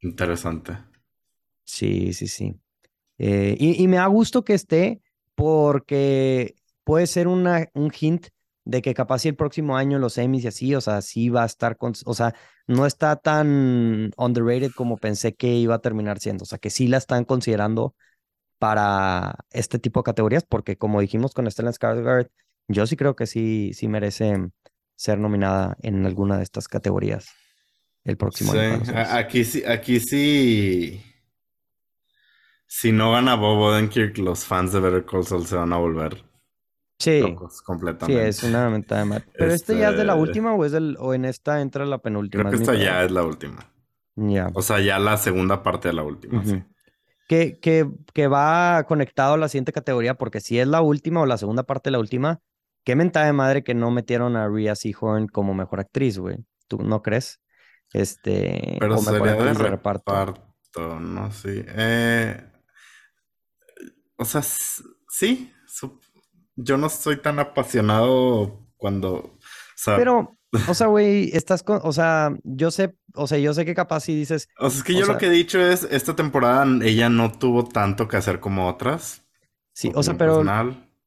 Interesante. Sí, sí, sí. Eh, y, y me da gusto que esté porque puede ser una, un hint de que capaz si el próximo año los Emmys y así, o sea, sí va a estar con, o sea, no está tan underrated como pensé que iba a terminar siendo, o sea, que sí la están considerando para este tipo de categorías, porque como dijimos con Stellan Skarsgård, yo sí creo que sí, sí merece ser nominada en alguna de estas categorías el próximo año. Aquí sí, aquí sí. Si no gana Bob Odenkirk, los fans de Better Call Saul se van a volver sí, completamente. Sí, es una mentada de. ¿Pero este... ya es de la este última o es del, o en esta entra la penúltima? Creo que esta ya es la última. Ya. O sea, ya la segunda parte de la última, sí. Que, que, que, va conectado a la siguiente categoría, porque si es la última o la segunda parte de la última, qué mentada de madre que no metieron a Rhea Seahorn como mejor actriz, güey. ¿Tú no crees? Este. Pero sería de reparto. No, sí. Eh, o sea, sí. Yo no soy tan apasionado cuando. Pero, o sea, güey, estás con. O sea, yo sé. O sea, yo sé que capaz si dices. O sea, es que yo lo que he dicho es: esta temporada ella no tuvo tanto que hacer como otras. Sí, o sea, pero.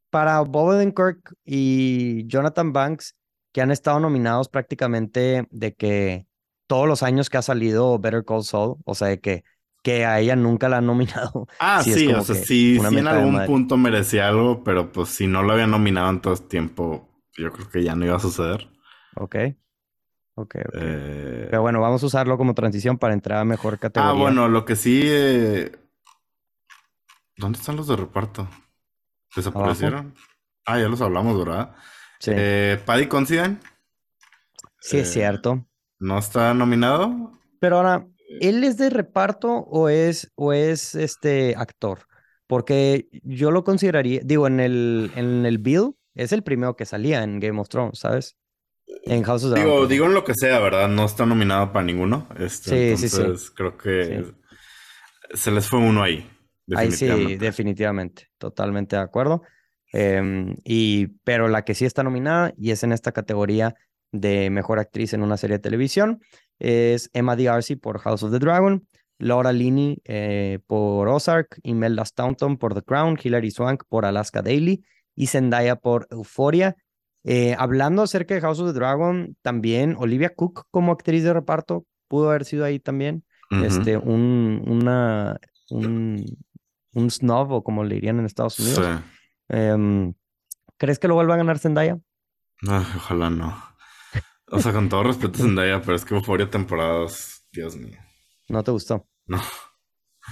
Para Bob Kirk y Jonathan Banks, que han estado nominados prácticamente de que todos los años que ha salido Better Call Saul, o sea, de que, que a ella nunca la han (laughs) nominado. Ah, sí, o sea, sí, sí en algún punto merecía algo, pero pues si no lo habían nominado en todo este tiempo, yo creo que ya no iba a suceder. Ok. Ok, ok. Eh, pero bueno, vamos a usarlo como transición para entrar a mejor categoría. Ah, bueno, lo que sí. Eh, ¿Dónde están los de reparto? ¿Desaparecieron? Ah, ya los hablamos, ¿verdad? Sí. Eh, Paddy Considine. Sí, es cierto. ¿No está nominado? Pero ahora, ¿él es de reparto o es, o es este actor? Porque yo lo consideraría, digo, en el, en el Bill es el primero que salía en Game of Thrones, ¿sabes? En House of Digo, Dragon. digo en lo que sea, ¿verdad? No está nominado para ninguno. Este, sí, entonces sí, sí. creo que se les fue uno ahí. Ahí sí, definitivamente. Totalmente de acuerdo. Eh, y, pero la que sí está nominada y es en esta categoría de mejor actriz en una serie de televisión es Emma D'Arcy por House of the Dragon, Laura Linney eh, por Ozark, Imelda Staunton por The Crown, Hilary Swank por Alaska Daily y Zendaya por Euphoria. Eh, hablando acerca de House of the Dragon, también Olivia Cook como actriz de reparto pudo haber sido ahí también. Este, un, una, un, un snob o como le dirían en Estados Unidos. Em, ¿Crees que lo vuelva a ganar Zendaya? ojalá no. O sea, con todo respeto a Zendaya, pero es que Euphoria temporadas, Dios mío. ¿No te gustó? No.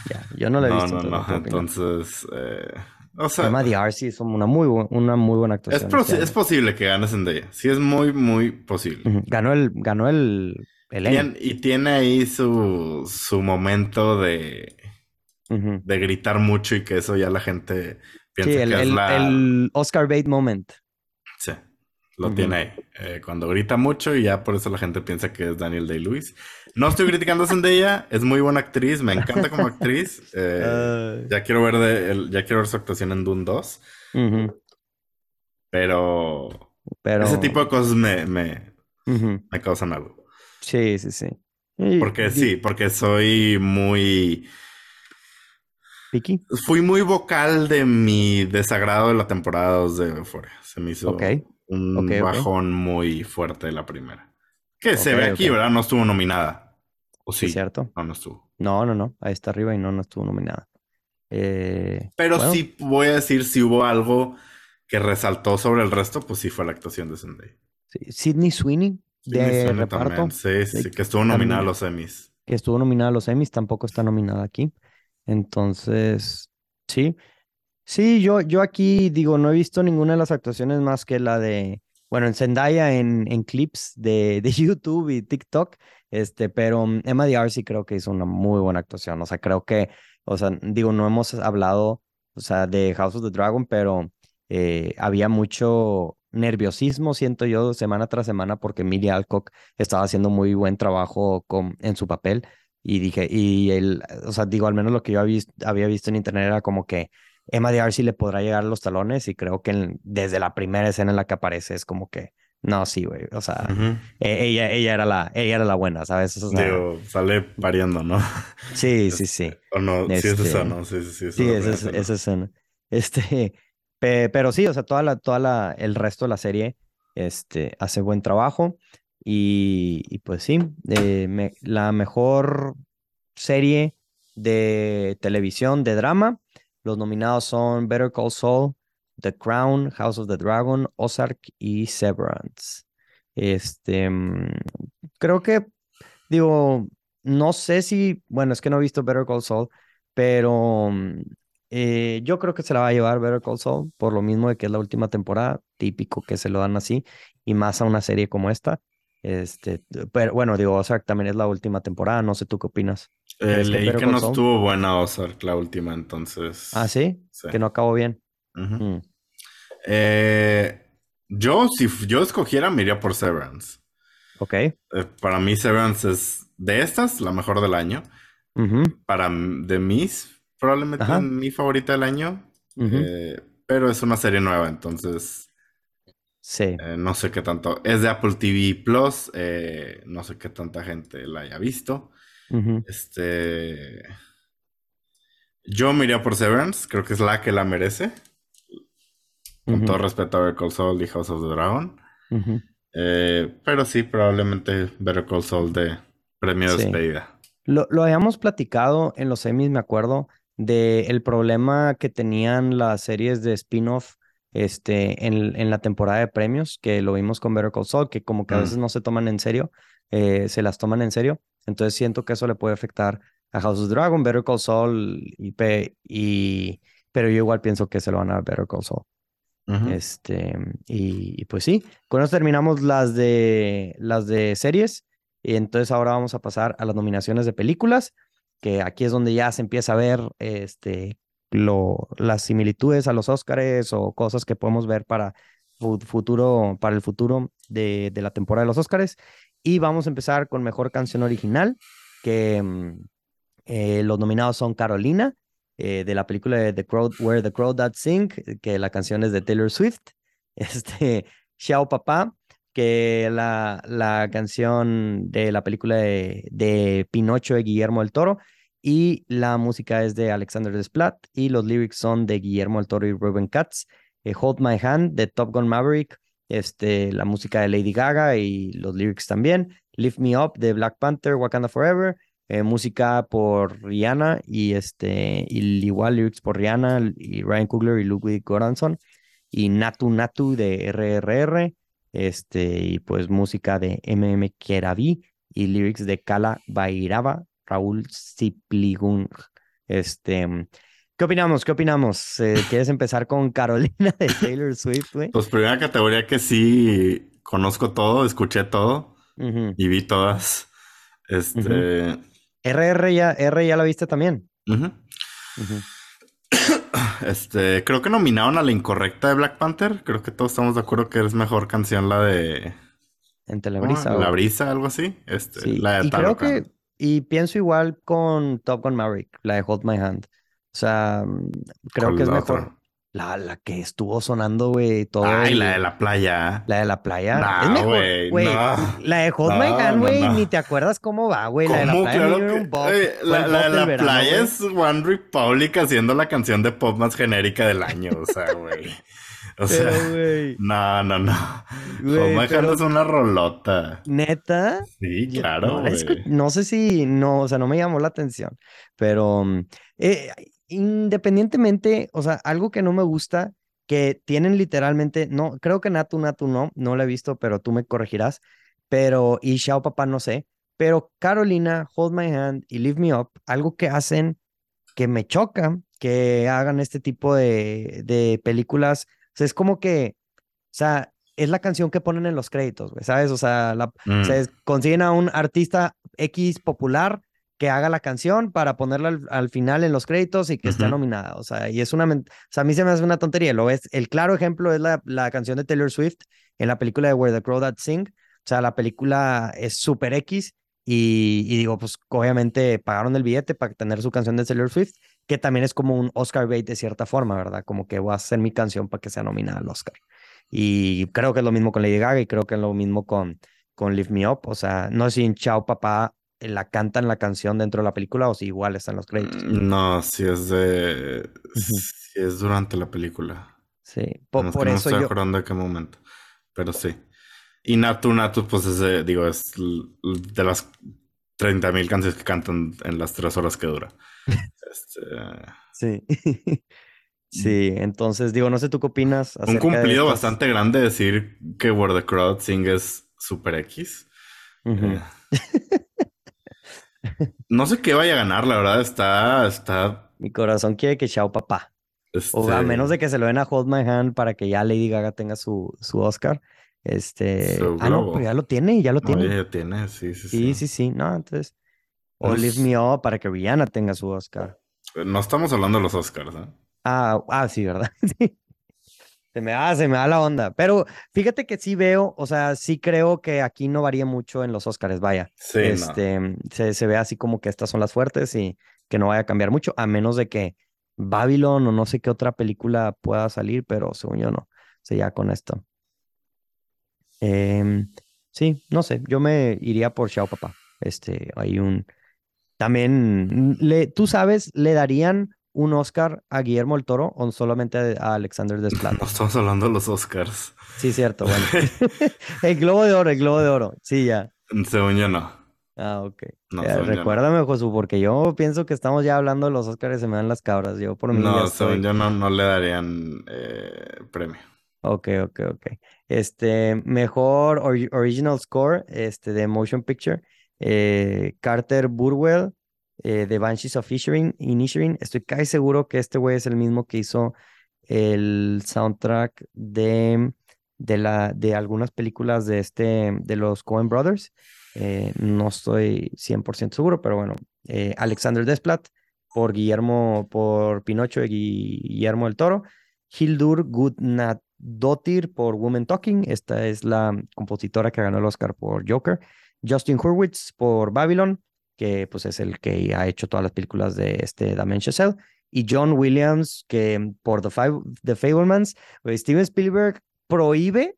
Ya, yo no la he visto. No, no, no. Entonces, eh, o sea. Emma D'Arcy es una muy, una muy buena actuación. Es, este es posible que gane Zendaya. Sí, es muy, muy posible. Ganó el, ganó el, el y tiene ahí su, su momento de, de gritar mucho y que eso ya la gente piensa sí, el, que es la... el Oscar Bate moment. Sí. Lo tiene ahí. Eh, cuando grita mucho y ya por eso la gente piensa que es Daniel Day-Lewis. No estoy criticando a Zendaya, es muy buena actriz, me encanta como actriz. (laughs) Eh, ya quiero ver de, ya quiero ver su actuación en Dune 2. Pero, Pero ese tipo de cosas me, me, me causan algo. Sí, sí, sí. porque sí, porque soy muy... Fui muy vocal de mi desagrado de la temporada 2 de Euphoria. Se me hizo... Un bajón muy fuerte de la primera. Que se ve aquí, ¿verdad? No estuvo nominada. ¿O sí? ¿Es cierto? No, no estuvo. No, no, no. Ahí está arriba y no, no estuvo nominada. Eh, Pero sí voy a decir si hubo algo que resaltó sobre el resto, pues sí fue la actuación de Zendaya. Sí. Sidney Sweeney de reparto. Sí, sí, que estuvo nominada a los Emmys. Que estuvo nominada a los Emmys, tampoco está nominada aquí. Entonces, sí. Sí, yo, yo aquí digo, no he visto ninguna de las actuaciones más que la de, bueno, en Zendaya en, en clips de, de (laughs) YouTube y TikTok, este, pero mm, Emma D'Arcy creo que hizo una muy buena actuación, o sea, creo que, o sea, digo, no hemos hablado, o sea, de House of the Dragon, pero eh, había mucho nerviosismo, siento yo, semana tras semana, porque Emilia Alcock estaba haciendo muy buen trabajo con, en su papel, y dije, y él, o sea, digo, al menos lo que yo había visto, había visto en internet era como que Emma D'Arcy le podrá llegar a los talones y creo que desde la primera escena en la que aparece es como que no, sí, güey. O sea, e, ella, ella, era la, ella era la buena, ¿sabes? Digo, sale variando, ¿no? Sí, (laughs) sí, sí. O no, sí es este, esa, ¿no? Sí, sí, sí. Sí, esa, es, escena. Este, pero sí, o sea, toda la, toda la, el resto de la serie este, hace buen trabajo. Y, pues sí, eh, la mejor serie de televisión de drama. Los nominados son Better Call Saul, The Crown, House of the Dragon, Ozark y Severance. Este, mm, creo que, digo, no sé si, bueno, es que no he visto Better Call Saul, pero mm, eh, yo creo que se la va a llevar Better Call Saul por lo mismo de que es la última temporada, típico que se lo dan así, y más a una serie como esta. Este, pero bueno, digo, Ozark también es la última temporada, no sé tú qué opinas. Eh, ¿Crees que leí que Call no estuvo buena Ozark la última, entonces. Ah, sí, Sí. que no acabó bien. Mm, Eh, yo, si yo escogiera, me iría por Severance. ok. Eh, para mí, Severance es de estas la mejor del año. Para de mis, probablemente Ajá. mi favorita del año. Eh, pero es una serie nueva, entonces Sí. eh, no sé qué tanto. Es de Apple TV Plus. eh, no sé qué tanta gente la haya visto. Este. Yo me iría por Severance. Creo que es la que la merece. Con todo respeto a Better Call Saul y House of the Dragon. Eh, pero sí, probablemente Better Call Saul de premio de despedida. Lo, lo habíamos platicado en los semis, me acuerdo, de el problema que tenían las series de spin-off este, en, en la temporada de premios, que lo vimos con Better Call Saul, que como que a Mm. veces no se toman en serio, eh, se las toman en serio. Entonces siento que eso le puede afectar a House of Dragon, Better Call Saul, y, pe- y, pero yo igual pienso que se lo van a Better Call Saul. Este, y, y pues sí, con eso terminamos las de las de series. Y entonces ahora vamos a pasar a las nominaciones de películas, que aquí es donde ya se empieza a ver este, lo, las similitudes a los Óscares o cosas que podemos ver para fu- futuro, para el futuro de, de la temporada de los Óscares. Y vamos a empezar con mejor canción original, que mm, eh, los nominados son Carolina, eh, de la película de The Crow, Where the Crow That Sing, que la canción es de Taylor Swift. (laughs) Este, Xiao Papá, que la, la canción de la película de, de Pinocho de Guillermo del Toro. Y la música es de Alexander Desplat y los lyrics son de Guillermo del y Ruben Katz. Eh, Hold My Hand de Top Gun Maverick, este, la música de Lady Gaga y los lyrics también. Lift Me Up de Black Panther, Wakanda Forever, eh, música por Rihanna y este y igual lyrics por Rihanna y Ryan Coogler y Ludwig Göransson y Natu Natu de RRR este y pues música de MM Kerabi y lyrics de Kala Bairaba Raúl Zipligung este ¿qué opinamos? ¿qué opinamos? Eh, ¿quieres empezar con Carolina de Taylor Swift güey? Pues primera categoría que sí conozco todo, escuché todo y vi todas. Este. RR ya R ya la viste también. (coughs) Este, creo que nominaron a la incorrecta de Black Panther. Creo que todos estamos de acuerdo que es mejor canción la de en. Telebrisa La brisa, algo así. Este, Sí, la de y creo que, y pienso igual con Top Gun Maverick, la de Hold My Hand. O sea, mm, creo ¿Cuál que es mejor. otra? La, la que estuvo sonando, güey, todo Ay, el- la de la playa. la de la playa. No, es mejor, güey. La de Hold My No, güey, no. ni te acuerdas cómo va, güey. La de la playa Claro que- la, de la verano, playa es One Republic haciendo la canción de pop más genérica del año. O sea, güey. (laughs) (laughs) O sea, Pero, no, no, no. Güey, pero- es una rolota. neta. Sí, claro, no, sé si, no, o sea, no me llamó la atención, pero mm, eh, independientemente, o sea, algo que no me gusta, que tienen literalmente, no, creo que Natu Natu no, no la he visto, pero tú me corregirás, pero, y Xiao Papá no sé, pero Carolina, Hold My Hand y Leave Me Up, algo que hacen que me choca que hagan este tipo de, de películas, sea, es como que, o sea, es la canción que ponen en los créditos, güey, ¿sabes? O sea, la, Mm. se consiguen a un artista X popular que haga la canción para ponerla al, al final en los créditos y que esté nominada. O sea, y es una, o sea, a mí se me hace una tontería. Lo es, el claro ejemplo es la, la canción de Taylor Swift en la película de Where the Crow That Sing. O sea, la película es súper X y, y digo, pues obviamente pagaron el billete para tener su canción de Taylor Swift, que también es como un Oscar bait de cierta forma, ¿verdad? Como que voy a hacer mi canción para que sea nominada al Oscar. Y creo que es lo mismo con Lady Gaga y creo que es lo mismo con, con Lift Me Up. O sea, no sé si en Chao Papá eh, la cantan la canción dentro de la película o si igual están los créditos. No, si es de. Si es durante la película. Sí, por, que no eso estoy yo, acordando de qué momento. pero sí. Y Natu Natu, pues es, digo, es de las 30.000 canciones que cantan en las tres horas que dura. Este, sí. (laughs) sí, entonces digo, no sé tú qué opinas. Un cumplido bastante grande decir que Where the Crowd Sing es Super X. Eh, no sé qué vaya a ganar, la verdad, está, está... Mi corazón quiere que Chao papá. O a este menos de que se lo den a Hold My Hand para que ya Lady Gaga tenga su, su Oscar. Este. ah, no, ya lo tiene, ya lo tiene. ya tiene, sí, sí, sí. Sí, sí, sí. No, entonces. O Leave Me Up para que Rihanna tenga su Oscar. No estamos hablando de los Oscars, ¿eh? Ah, ah, sí, ¿verdad? (laughs) sí. Se me da, se me da la onda. Pero fíjate que sí veo, o sea, sí creo que aquí no varía mucho en los Oscars, vaya. Sí. Este, se, se ve así como que estas son las fuertes y que no vaya a cambiar mucho, a menos de que Babylon o no sé qué otra película pueda salir, pero según yo no. O sea, ya con esto. Em, sí, no sé, yo me iría por Xiao Papá. Este, hay un. También, le, tú sabes, ¿le darían un Oscar a Guillermo el Toro o solamente a Alexander (laughs) Desplat? No estamos hablando de los Oscars. Sí, cierto, bueno. (laughs) (laughs) el Globo de Oro, el Globo de Oro. Sí, ya. Según yo no. Ah, ok. recuérdame, Josu, porque yo pienso que estamos ya hablando de los Oscars y se me dan las cabras. Yo por mí No, según yo no, no le darían eh, premio. Ok, ok, ok. Este, mejor original score este, de Motion Picture. Eh, Carter Burwell eh, de Banshees of Inisherin. Estoy casi seguro que este güey es el mismo que hizo el soundtrack de, de, la, de algunas películas de, este, de los Coen Brothers. Eh, no estoy 100% seguro, pero bueno, eh, Alexander Desplat por Guillermo, por Pinocho de Guillermo del Toro, Hildur Gudnadottir por Woman Talking, esta es la compositora que ganó el Oscar por Joker, Justin Hurwitz por Babylon, que pues es el que ha hecho todas las películas de este Damien Chazelle, y John Williams, que por The, Five, The Fablemans, Steven Spielberg prohíbe,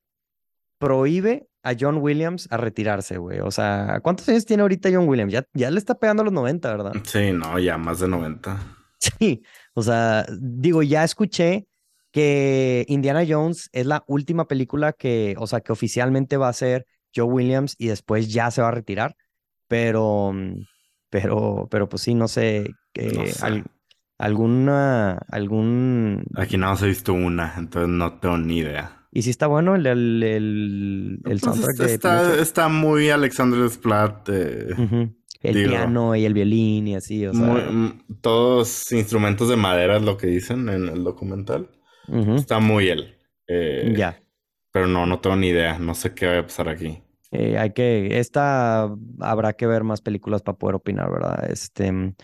prohíbe a John Williams a retirarse, güey. O sea, ¿cuántos años tiene ahorita John Williams? Ya, ya le está pegando a los 90, ¿verdad? Sí, no, ya más de 90. Sí, o sea, digo, ya escuché que Indiana Jones es la última película que, o sea, que oficialmente va a ser Joe Williams y después ya se va a retirar, pero, pero, pero pues sí, no sé, que alguna, algún... Aquí nada más he visto una, entonces no tengo ni idea. ¿Y si está bueno el, el, el, pues soundtrack de está, está muy Alexander Desplat. Eh, el piano y el violín y así, o sea. Mm, todos instrumentos de madera es lo que dicen en el documental. Está muy él. Eh, ya. Pero no, no tengo ni idea. No sé qué va a pasar aquí. Eh, hay que, esta habrá que ver más películas para poder opinar, ¿verdad? Este,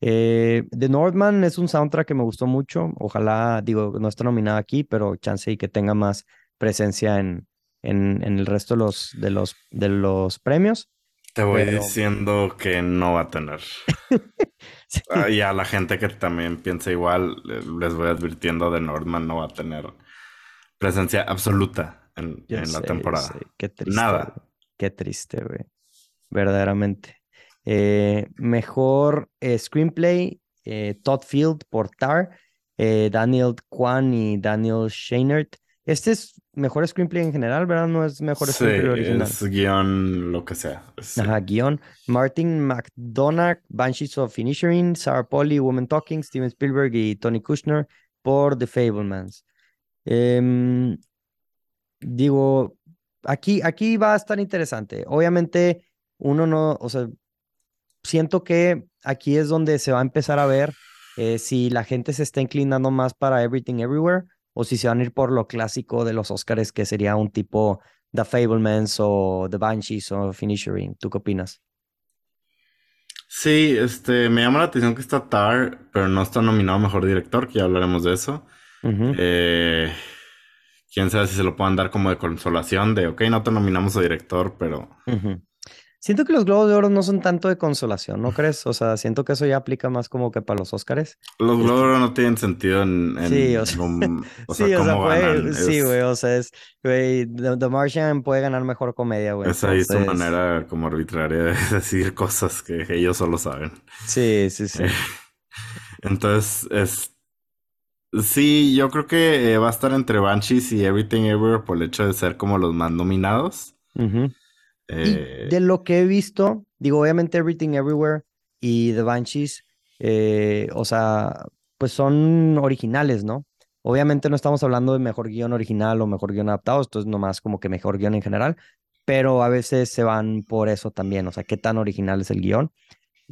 eh, The Northman es un soundtrack que me gustó mucho. Ojalá, digo, no está nominada aquí, pero chance y que tenga más presencia en, en, en el resto de los, de los, de los premios. Te voy diciendo que no va a tener. (laughs) Y a la gente que también piensa igual, les voy advirtiendo de Northman no va a tener presencia absoluta en, en la temporada. Qué triste. Nada. Qué triste, güey. Verdaderamente. Eh, mejor eh, screenplay, eh, Todd Field por Tar, Daniel Kwan y Daniel Scheinert. Este es mejor screenplay en general, ¿verdad? No es mejor screenplay original. Es guion, lo que sea. Ajá, guion. Martin McDonagh, Banshees of Inisherin, Sarah Polly, Woman Talking, Steven Spielberg y Tony Kushner por The Fablemans. Em, digo, aquí, aquí va a estar interesante. Obviamente, uno no, o sea, siento que aquí es donde se va a empezar a ver eh, si la gente se está inclinando más para Everything Everywhere o si se van a ir por lo clásico de los Oscars, que sería un tipo The Fablemans o The Banshees o Finishing. ¿Tú qué opinas? Sí, este, me llama la atención que está Tar, pero no está nominado a Mejor Director, que ya hablaremos de eso. Eh, quién sabe si se lo puedan dar como de consolación de, ok, no te nominamos a director, pero... Siento que los Globos de Oro no son tanto de consolación, ¿no crees? O sea, siento que eso ya aplica más como que para los Oscars. Los Globos de Oro no tienen sentido en, sí, o sea, (laughs) sí, o sea sí, güey, o sea, es, güey, The, Martian puede ganar mejor comedia, güey. Esa es su manera como arbitraria de (laughs) decir cosas que ellos solo saben. Sí, sí, sí. Entonces, es, Sí, yo creo que eh, va a estar entre Banshees y Everything Everywhere por el hecho de ser como los más nominados. Eh, de lo que he visto, digo, obviamente Everything Everywhere y The Banshees, eh, o sea, pues son originales, ¿no? Obviamente no estamos hablando de mejor guion original o mejor guion adaptado, esto es nomás como que mejor guion en general, pero a veces se van por eso también, o sea, qué tan original es el guion.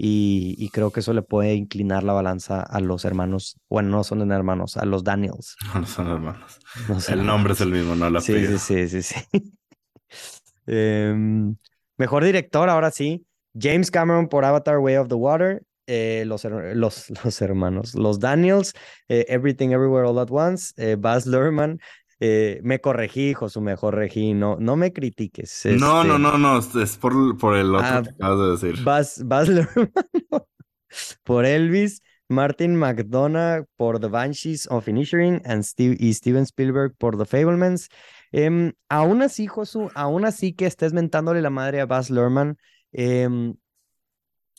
Y, y creo que eso le puede inclinar la balanza a los hermanos, bueno, no son hermanos, a los Daniels. (laughs) no son hermanos. No son El nombre es el mismo, no el Sí, sí, sí, sí, (laughs) sí. Em, mejor director, ahora sí. James Cameron por Avatar Way of the Water. eh, los, los, (laughs) los hermanos, los Daniels, eh, Everything Everywhere All at Once, eh, Baz Luhrmann. Eh, me corregí, Josu, me corregí. No, no me critiques. No, no, este, no, no, es- por, por el otro Ah, que acabas de decir. Baz Luhrmann (laughs) por Elvis, Martin McDonough por The Banshees of Inisherin and Steve, y Steven Spielberg por The Fablemans. Em, aún así, Josu, aún así que estés mentándole la madre a Baz Luhrmann, em,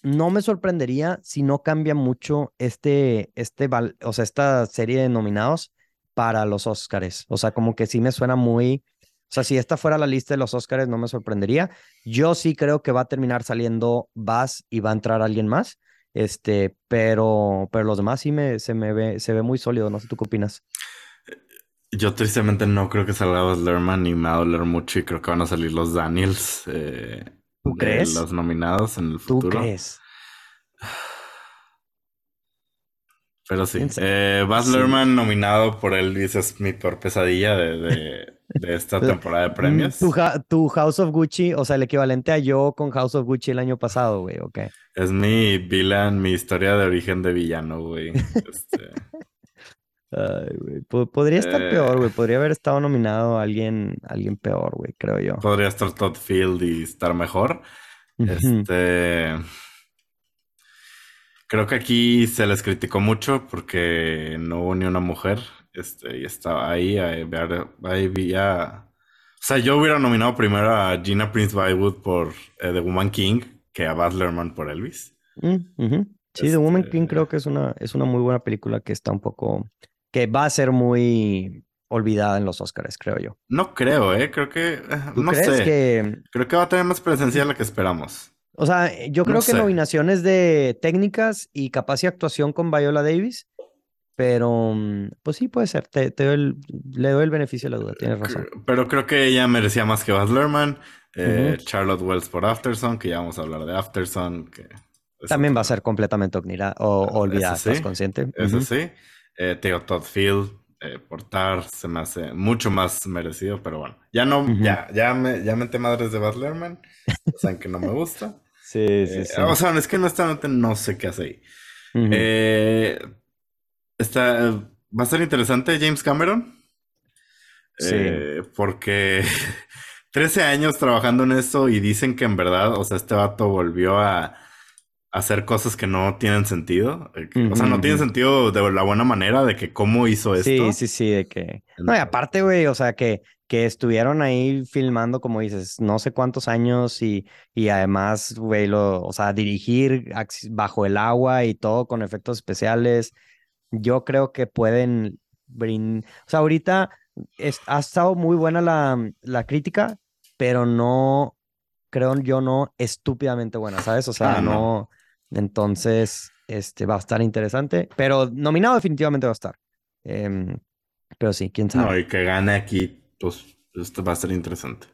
no me sorprendería si no cambia mucho este, este, o sea, esta serie de nominados para los Oscars. O sea, como que sí me suena muy, o sea, si esta fuera la lista de los Oscars, no me sorprendería. Yo sí creo que va a terminar saliendo Baz y va a entrar alguien más. Este, pero, pero los demás sí me, se me ve, se ve muy sólido. No sé tú qué opinas. Yo tristemente no creo que salga Baz Luhrmann y me va a doler mucho y creo que van a salir los Daniels eh, ¿Tú de crees? los nominados en el ¿Tú futuro. crees? Pero sí, ¿Quién sa- eh, Baz Sí. Luhrmann nominado por Elvis es mi peor pesadilla de, de, de esta temporada de Mm, premios. Tu, ja- tu House of Gucci, o sea, el equivalente a yo con House of Gucci el año pasado, güey, ok. Es mi villain, mi historia de origen de villano, güey. Este, (laughs) Ay, güey, po- podría estar Eh. peor, güey. Podría haber estado nominado a alguien, alguien peor, güey, creo yo. podría estar Todd Field y estar mejor. Este. Creo que aquí se les criticó mucho porque no hubo ni una mujer. Este, y estaba ahí, ahí, ahí O sea, yo hubiera nominado primero a Gina Prince Bywood por eh, The Woman King que a Baz Luhrmann por Elvis. Mm. Sí, The Woman Este- King creo que es una, es una muy buena película que está un poco, que va a ser muy olvidada en los Oscars, creo yo. No creo, ¿eh? Creo que. eh, ¿Tú no crees sé. que, Creo que va a tener más presencia de la que esperamos. O sea, yo creo No que sé. nominaciones de técnicas y capacidad de actuación con Viola Davis, pero mm, pues sí puede ser, te, te doy el- le doy el beneficio de la duda, tienes razón. Cre- Pero creo que ella merecía más que Baz Luhrmann. Eh, Ujú. Charlotte Wells por Afterson, que ya vamos a hablar de Afterson. Que También va a ser completamente ognira- o, Eso olvidada, ¿estás sí, consciente? Eso sí. Eh, Theo Todd Field eh, por Tar se me hace mucho más merecido, pero bueno. Ya no, Ujú. ya, ya me, ya menté madres de Baz Luhrmann. Saben que no me gusta. (laughs) Sí, sí, Eh, sí. O sea, es que honestamente no sé qué hace ahí. Eh, está, va a ser interesante James Cameron. Sí. Eh, porque (laughs) 13 años trabajando en esto y dicen que en verdad, o sea, este vato volvió a hacer cosas que no tienen sentido. eh, o sea, no tiene ujú. sentido de la buena manera de que cómo hizo esto. Sí, sí, sí, de que... No, y aparte, güey, o sea, que, que estuvieron ahí filmando, como dices, no sé cuántos años y, y además, güey, lo, o sea, dirigir bajo el agua y todo con efectos especiales, yo creo que pueden brin... O sea, ahorita es- ha estado muy buena la, la crítica, pero no, creo yo, no estúpidamente buena, ¿sabes? O sea, Ah, no. no... Entonces, este, va a estar interesante, pero nominado definitivamente va a estar. Em, pero sí, quién sabe. No, y que gane aquí, pues esto va a ser interesante.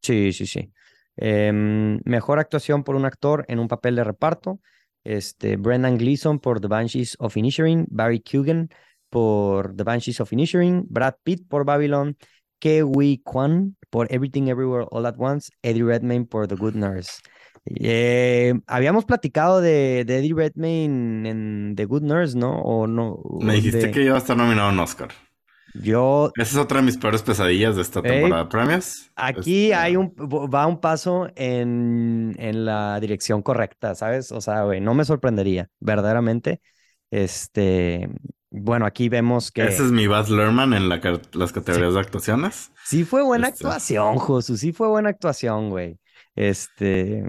Sí, sí, sí. Em, mejor actuación por un actor en un papel de reparto. Este, Brendan Gleeson por The Banshees of Inisherin, Barry Keoghan por The Banshees of Inisherin, Brad Pitt por Babylon, Ke-Huy Kwan por Everything Everywhere All at Once, Eddie Redmayne por The Good Nurse. Eh, habíamos platicado de, de Eddie Redmayne en The Good Nurse, ¿no? O no. Me dijiste de- que iba a estar nominado a un Oscar. Yo Esa es otra de mis peores pesadillas de esta temporada de premios. Aquí Este, hay un, va un paso en, en la dirección correcta, ¿sabes? O sea, güey, no me sorprendería, verdaderamente. Este, bueno, aquí vemos que Ese es mi Baz Luhrmann en la las categorías de actuaciones. sí fue buena este. actuación, Josu, sí fue buena actuación, güey. Este,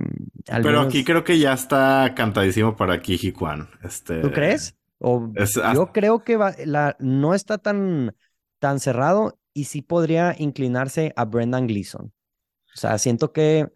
al Pero aquí creo que ya está cantadísimo para Kiji Kwan. Este, ¿tú crees? O Es yo creo que va- la, no está tan, tan cerrado y sí podría inclinarse a Brendan Gleeson. O sea, siento que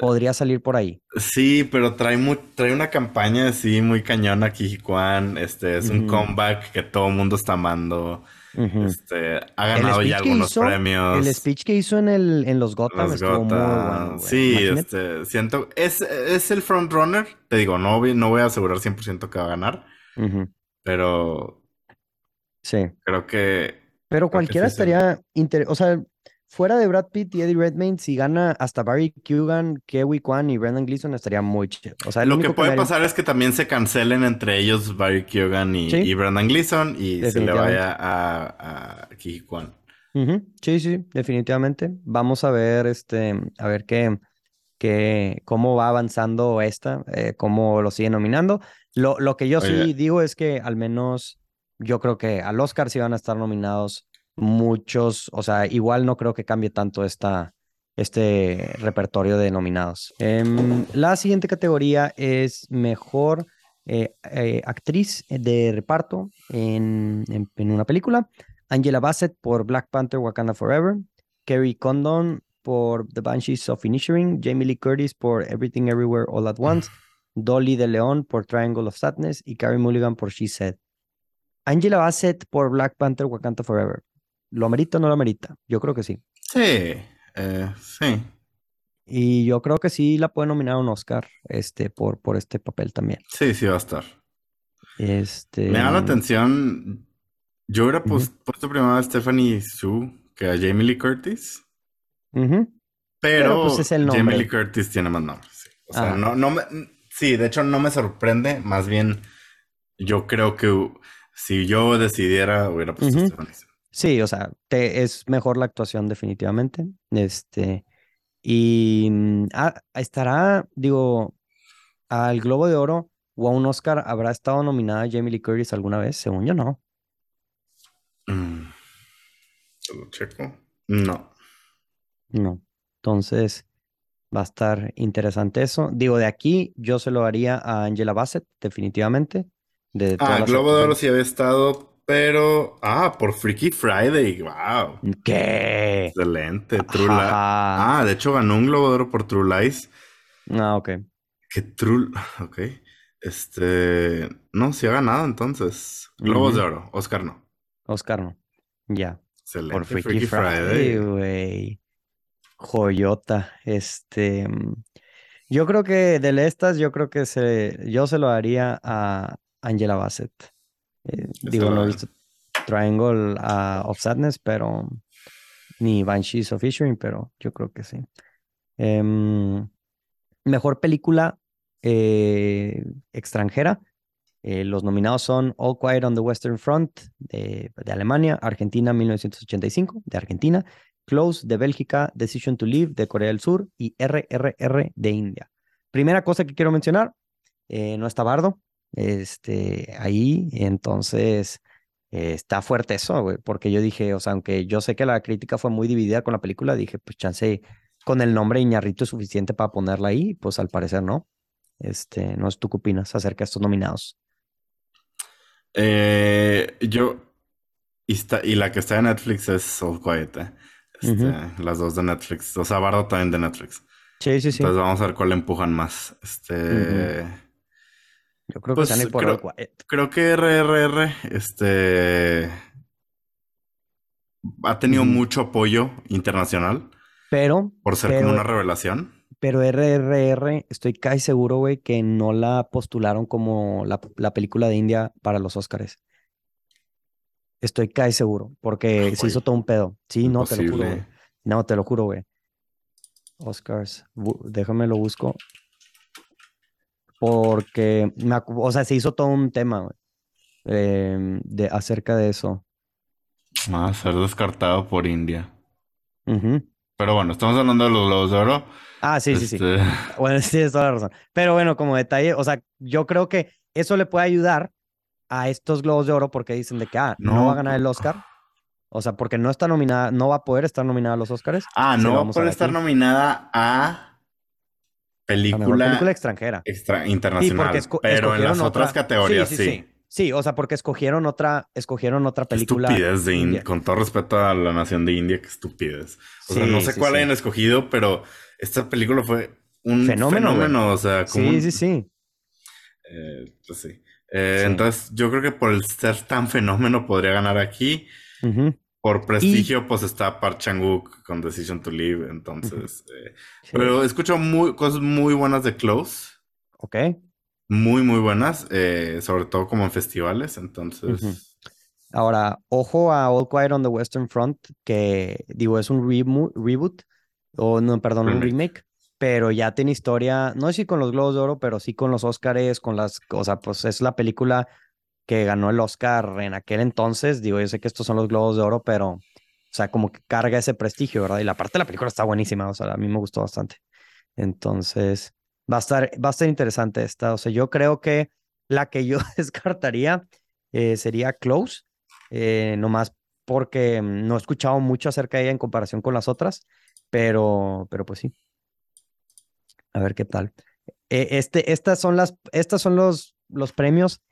podría salir por ahí. Sí, pero trae, trae una campaña así muy cañona aquí, Juan. Este es un comeback que todo el mundo está amando. Este, ha ganado ya algunos hizo- premios. El speech que hizo en, el, en los Gotham Los estuvo muy Gotham. bueno. güey. Sí, Imagínate. este, siento, es, es el frontrunner. Te digo, no, voy- no voy a asegurar 100% que va a ganar, pero Sí. creo que Pero cualquiera sí estaría inter- O sea, fuera de Brad Pitt y Eddie Redmayne, si gana hasta Barry Keoghan, Kiwi Kwan y Brendan Gleeson, estaría muy chido. O sea, lo que puede pasar es que también se cancelen entre ellos Barry Keoghan y, Sí. y Brendan Gleeson y se le vaya a, a Kwan. Sí, sí, definitivamente. Vamos a ver, este, a ver qué, qué, cómo va avanzando esta, eh, cómo lo sigue nominando. Lo, lo que yo sí digo es que al menos yo creo que al Oscar sí van a estar nominados muchos, o sea, igual no creo que cambie tanto esta, este repertorio de nominados. Em, la siguiente categoría es mejor eh, eh, actriz de reparto en, en- en una película. Angela Bassett por Black Panther Wakanda Forever, Kerry Condon por The Banshees of Inisherin, Jamie Lee Curtis por Everything Everywhere All at Once, (sighs) Dolly de León por Triangle of Sadness y Carey Mulligan por She Said. Angela Bassett por Black Panther Wakanda Forever. ¿Lo amerita o no lo amerita? Yo creo que sí. Sí, eh, sí. Y yo creo que sí la puede nominar a un Oscar este, por, por este papel también. Sí, sí va a estar. Este, Me llama la atención. Yo hubiera pus- puesto primero a Stephanie Su que a Jamie Lee Curtis. Pero, Pero, pues, es el Jamie. Lee Curtis tiene más nombres. sí. O sea, Ah. no, no me. Sí, de hecho no me sorprende. Más bien, yo creo que si yo decidiera, hubiera puesto a Stephanie Su. Sí, o sea, te- es mejor la actuación definitivamente. Este, y mm, ah, estará, digo, al Globo de Oro o a un Oscar, ¿habrá estado nominada Jamie Lee Curtis alguna vez? Según yo, no. Mm. ¿Te lo checo? No. No. Entonces, va a estar interesante eso. Digo, de aquí yo se lo haría a Angela Bassett, definitivamente. De Ah, Globo de Oro sí había estado, pero. Ah, por Freaky Friday. Wow. ¿Qué? Excelente. True Li- Ajá. Ah, de hecho ganó un Globo de Oro por True Lies. Ah, ok. Que True. (laughs) Ok. Este. No, sí ha ganado entonces. Globos de Oro. Oscar no. Oscar no. Ya. Excelente. Por Freaky, Friday, güey. Joyota. Este. Yo creo que de estas, yo creo que se, yo se lo haría a Angela Bassett. Eh, digo, no he visto Triangle ah, of Sadness, pero ni Banshees of Inisherin, pero yo creo que sí. Em, mejor película eh, extranjera. Eh, los nominados son All Quiet on the Western Front de, de Alemania, Argentina 1985 de Argentina, Close de Bélgica, Decision to Live de Corea del Sur y RRR de India. Primera cosa que quiero mencionar, eh, no está Bardo este, ahí, entonces eh, está fuerte eso, güey, porque yo dije, o sea, aunque yo sé que la crítica fue muy dividida con la película, dije, pues chance con el nombre Iñarrito es suficiente para ponerla ahí, pues al parecer no. Este, no sé tú qué opinas acerca de estos nominados. Eh, yo. Y, está, y la que está en Netflix es All Quiet. eh. Este, Las dos de Netflix. O sea, Bardo también de Netflix. Sí, sí, sí. Entonces vamos a ver cuál empujan más. Este. Yo creo que pues, se van a ir por creo-. Creo que RRR, este. Ha tenido mucho apoyo internacional Pero, por ser Pero- como una revelación. pero RRR, estoy casi seguro, güey, que no la postularon como la, la película de India para los Oscars. Estoy casi seguro, porque Ah, se hizo todo un pedo. Sí, no, te lo juro, güey. No, te lo juro, güey. Oscars, déjame lo busco. Porque, me o sea, se hizo todo un tema, em, de, acerca de eso. Va a ser descartado por India. Pero bueno, estamos hablando de los Globos de Oro. Ah, sí, sí, sí. Este, (laughs) Bueno, sí, tienes toda la razón. Pero bueno, como detalle, o sea, yo creo que eso le puede ayudar a estos Globos de Oro porque dicen de que, ah, no, No, va a ganar el Oscar. O sea, porque no está nominada, no va a poder estar nominada a los Oscars. Ah, no vamos a puede ver estar nominada a película, película extranjera. extra internacional, pero en las otras otra- categorías sí, sí. sí, sí. Sí, o sea, porque escogieron otra, escogieron otra película. Estupidez de India. Con todo respeto a la nación de India, que estupidez. O sea, no sé cuál hayan escogido, pero esta película fue un fenómeno. o sea, como sí, sí, sí. Eh, pues sí. Eh, entonces, yo creo que por el ser tan fenómeno podría ganar aquí. Por prestigio, pues está Park Chang-wook con Decision to Live. Entonces, eh, pero escucho muy, cosas muy buenas de Close. Ok muy, muy buenas, eh, sobre todo como en festivales, entonces... Ahora, ojo a All Quiet on the Western Front, que digo, es un reboot, o no, perdón, un remake, pero ya tiene historia, no sé si con los Globos de Oro, pero sí con los Oscars, con las, o sea, pues es la película que ganó el Oscar en aquel entonces, digo, yo sé que estos son los Globos de Oro, pero, o sea, como que carga ese prestigio, ¿verdad? Y la parte de la película está buenísima, o sea, a mí me gustó bastante. Entonces, va a estar, va a estar interesante esta. O sea, yo creo que la que yo (laughs) descartaría eh, sería Close, eh, nomás porque no he escuchado mucho acerca de ella en comparación con las otras, pero, pero pues sí. A ver qué tal. Eh, este, estas son las, estas son los, los premios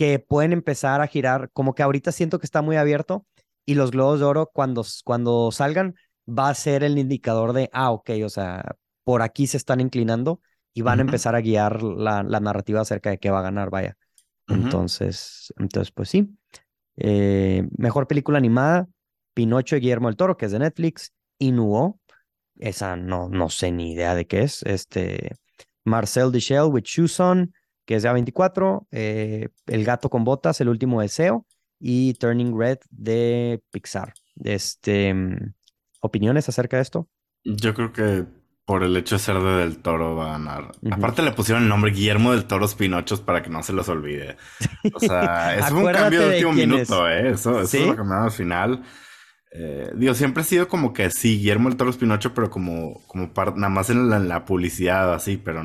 que pueden empezar a girar, como que ahorita siento que está muy abierto y los globos de oro cuando, cuando salgan va a ser el indicador de, ah, ok, o sea, por aquí se están inclinando y van a empezar a guiar la, narrativa acerca de qué va a ganar, vaya. Entonces, entonces, pues sí. Eh, mejor película animada, Pinocho y Guillermo del Toro, que es de Netflix, Inuo, esa no, no sé ni idea de qué es, este, Marcel Shell with Shoes On, que es de A24, eh, El gato con botas, El último deseo, y Turning Red de Pixar. Este, ¿Opiniones acerca de esto? Yo creo que por el hecho de ser de Del Toro va a ganar. Aparte le pusieron el nombre Guillermo del Toro Pinochos para que no se los olvide. O sea, (laughs) es un cambio de último minuto, ¿eh? Eso, eso es lo que me da al final. Eh, digo, siempre ha sido como que sí, Guillermo del Toro Pinocho, pero como, como nada más en la, publicidad, así, pero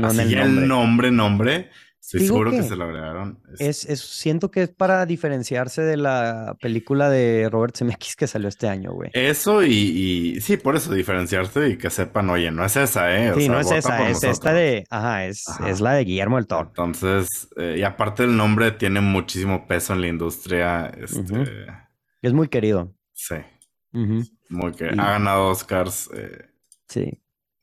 no así en el nombre, nombre Estoy seguro que, se lo agregaron. Es... Es, siento que es para diferenciarse de la película de Robert Zemeckis que salió este año, güey. Eso y, sí, por eso diferenciarse y que sepan, oye, no es esa, ¿eh? sí, no es esa, es esta de, ajá es, es la de Guillermo del Toro. Entonces, eh, y aparte el nombre tiene muchísimo peso en la industria. Este... Es muy querido. Sí. Muy querido. Ha ganado Oscars. Eh... Sí.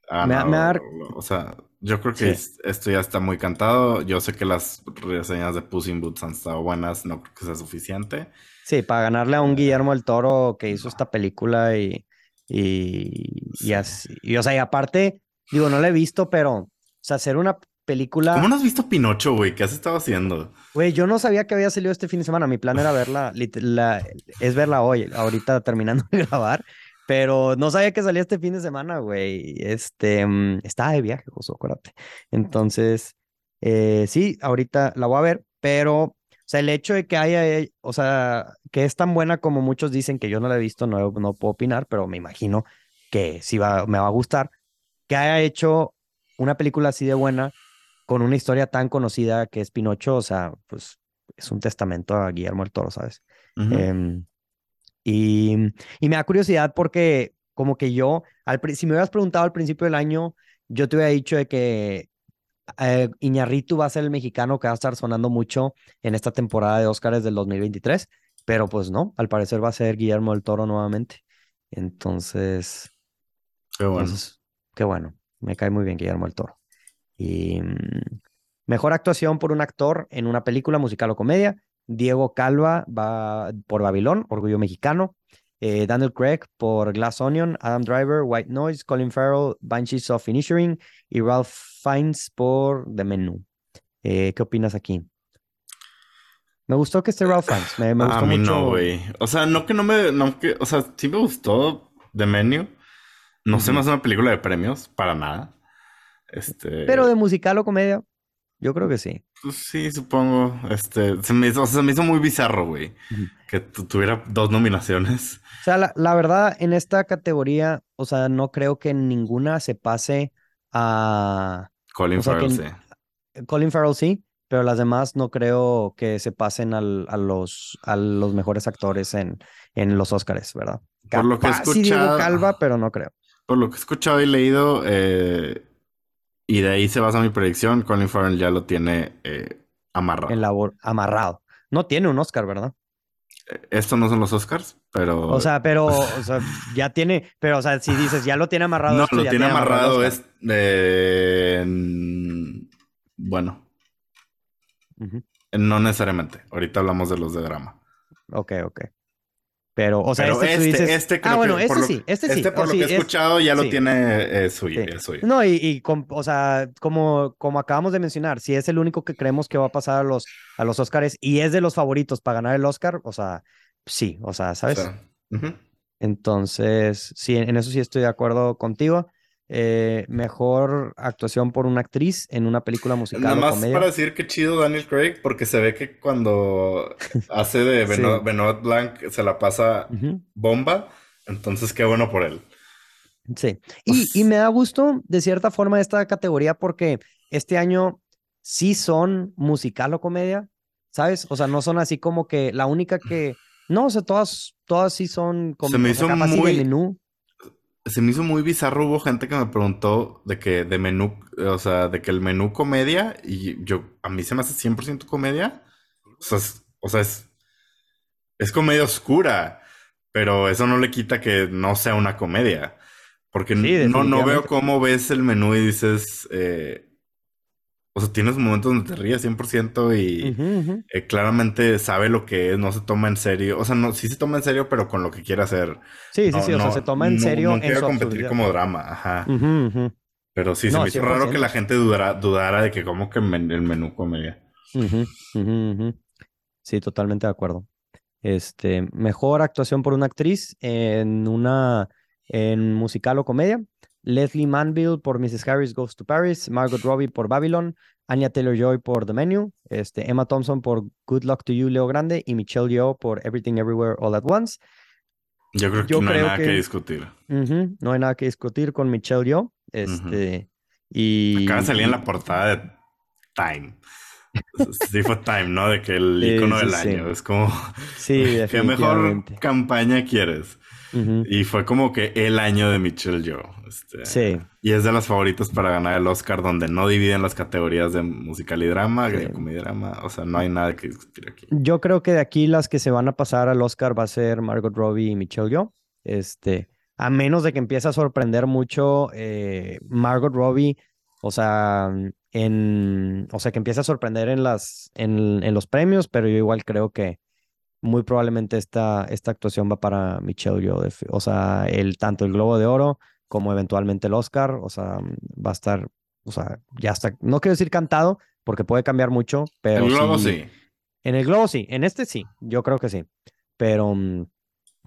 Ha ganado, O sea, yo creo que esto ya está muy cantado. Yo sé que las reseñas de Puss in Boots han estado buenas, no creo que sea suficiente. Sí, para ganarle a un Guillermo el Toro que hizo esta película y, y, y así. Y, o sea, y aparte, digo, no la he visto, pero, o sea, hacer una película. ¿Cómo no has visto Pinocho, güey? ¿Qué has estado haciendo? Güey, yo no sabía que había salido este fin de semana. Mi plan era (laughs) verla, la, es verla hoy, ahorita terminando de (laughs) grabar. Pero no sabía que salía este fin de semana, güey. Este, mm, estaba de viaje, José, acuérdate. Entonces, eh, sí, ahorita la voy a ver, pero, o sea, el hecho de que haya, eh, o sea, que es tan buena como muchos dicen que yo no la he visto, no, no puedo opinar, pero me imagino que sí va, me va a gustar, que haya hecho una película así de buena con una historia tan conocida que es Pinocho, o sea, pues es un testamento a Guillermo el Toro, ¿sabes? Y, me da curiosidad porque como que yo, al, si me hubieras preguntado al principio del año, yo te hubiera dicho de que eh, Iñarritu va a ser el mexicano que va a estar sonando mucho en esta temporada de Oscars del 2023, pero pues no, al parecer va a ser Guillermo del Toro nuevamente. Entonces, qué bueno. qué bueno, me cae muy bien Guillermo del Toro. Y mm, mejor actuación por un actor en una película musical o comedia. Diego Calva va por Babilón, Orgullo Mexicano. Eh, Daniel Craig por Glass Onion, Adam Driver, White Noise, Colin Farrell, Banshees of Finishing y Ralph Fiennes por The Menu. Eh, ¿Qué opinas aquí? Me gustó que esté Ralph Fiennes. Me, gustó a mí no, güey. O sea, no que no me... No que, o sea, sí me gustó The Menu. No sé, más una película de premios, para nada. Este... Pero de musical o comedia. Yo creo que sí. Pues sí, supongo. Este, se me hizo, se me hizo muy bizarro, güey, que tuviera dos nominaciones. O sea, la, verdad, en esta categoría, o sea, no creo que ninguna se pase a... Colin Farrell, sí. Colin Farrell sí, pero las demás no creo que se pasen al, a, los, a los mejores actores en, en los Oscars, ¿verdad? Por lo que he escuchado... Calva, pero no creo. Por lo que he escuchado y leído, eh, y de ahí se basa mi predicción. Colin Farrell ya lo tiene eh, Amarrado. En labor, amarrado. No tiene un Oscar, ¿verdad? Estos no son los Oscars, pero. O sea, pero, o (laughs) sea, ya tiene, pero, o sea, si dices, ya lo tiene amarrado. No, esto, lo ya tiene amarrado el es. eh, en- bueno, no necesariamente. Ahorita hablamos de los de drama. Ok, ok. Pero, o sea, pero este, este, tú dices... este creo ah, bueno, que este por lo- sí, este sí. Este, por Oh, lo sí, que he es- escuchado, ya lo tiene eh, suyo, Sí. es suyo. No, y, o sea, como, como acabamos de mencionar, si es el único que creemos que va a pasar a los, a los Oscars y es de los favoritos para ganar el Oscar, o sea, sí, o sea, O ¿sabes? Entonces, sí, en eso sí estoy de acuerdo contigo. Eh, mejor actuación por una actriz en una película musical Nada más comedia. para decir que chido Daniel Craig, porque se ve que cuando hace de (laughs) Sí. Benoit, Benoit Blanc se la pasa bomba. Entonces, qué bueno por él. Sí, y, y me da gusto de cierta forma esta categoría porque este año sí son musical o comedia, ¿sabes? O sea, no son así como que la única que, no, o sea, todas, todas sí son com- Se me o sea, hizo muy- menú. Se me hizo muy bizarro. Hubo gente que me preguntó de que de menú, o sea, de que el menú comedia, y yo, a mí se me hace 100% comedia. O sea, es, o sea, es, es comedia oscura, pero eso no le quita que no sea una comedia. Porque Sí, no, no veo cómo ves el menú y dices, eh, o sea, tienes momentos donde te ríes 100% y eh, claramente sabe lo que es, no se toma en serio. O sea, no, sí se toma en serio, pero con lo que quiere hacer. Sí, sí, No, sí, o sea, se toma en serio no en quiero su competir absurdidad. como drama, ajá. Pero sí, se me hizo raro que la 100%. gente dudara, dudara de que como que men- el menú comedia. Sí, totalmente de acuerdo. Este, mejor actuación por una actriz en una en musical o comedia. Leslie Manville por Mrs. Harris Goes to Paris, Margot Robbie por Babylon, Anya Taylor-Joy por The Menu, este, Emma Thompson por Good Luck to You, Leo Grande y Michelle Yeoh por Everything Everywhere All at Once. Yo creo que Yo no hay nada que... que- discutir. No hay nada que discutir con Michelle Yeoh. Este, y Acaba de salir en la portada de Time. (laughs) Sí fue Time, ¿no? De que el icono sí, del sí. año. Es como, Sí, (laughs) ¿qué mejor definitivamente. campaña quieres? Y fue como que el año de Michelle Yeoh. Este, Sí. Y es de las favoritas para ganar el Oscar, donde no dividen las categorías de musical y drama, Sí. comedia y drama. O sea, no hay nada que discutir aquí. Yo creo que de aquí las que se van a pasar al Oscar va a ser Margot Robbie y Michelle Yeoh. Este, a menos de que empiece a sorprender mucho eh, Margot Robbie, o sea, en, o sea, que empiece a sorprender en las, en, en los premios, pero yo igual creo que muy probablemente esta, esta actuación va para Michelle Yeoh. O sea, el, tanto el Globo de Oro como eventualmente el Oscar, o sea, va a estar, o sea, ya está, no quiero decir cantado, porque puede cambiar mucho, pero el globo sí- sí. en el globo sí, en este sí, yo creo que sí. Pero,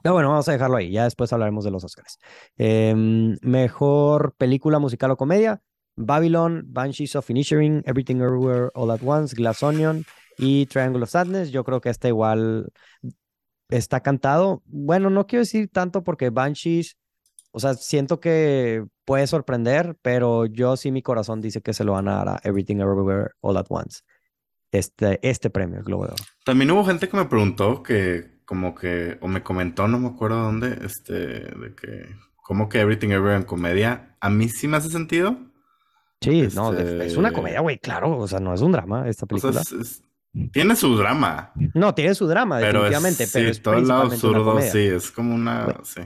pero bueno, vamos a dejarlo ahí. Ya después hablaremos de los Oscars. Em, mejor película musical o comedia: Babylon, Banshees of Inisherin, Everything Everywhere All at Once, Glass Onion y Triangle of Sadness. Yo creo que esta igual está cantado. Bueno, no quiero decir tanto porque Banshees, o sea, siento que puede sorprender, pero yo sí mi corazón dice que se lo van a dar a Everything Everywhere All at Once. Este, este premio, el Globo de Oro. También hubo gente que me preguntó que, como que, o me comentó, no me acuerdo dónde, este, de que, como que Everything Everywhere en comedia, a mí sí me hace sentido. Sí, no, de- es una Este- comedia, güey, claro, o sea, no es un drama esta O sea, película. es- es- tiene su drama, No, tiene su drama, pero es, definitivamente, pero sí, es todo el lado absurdo, sí, es como una, sí.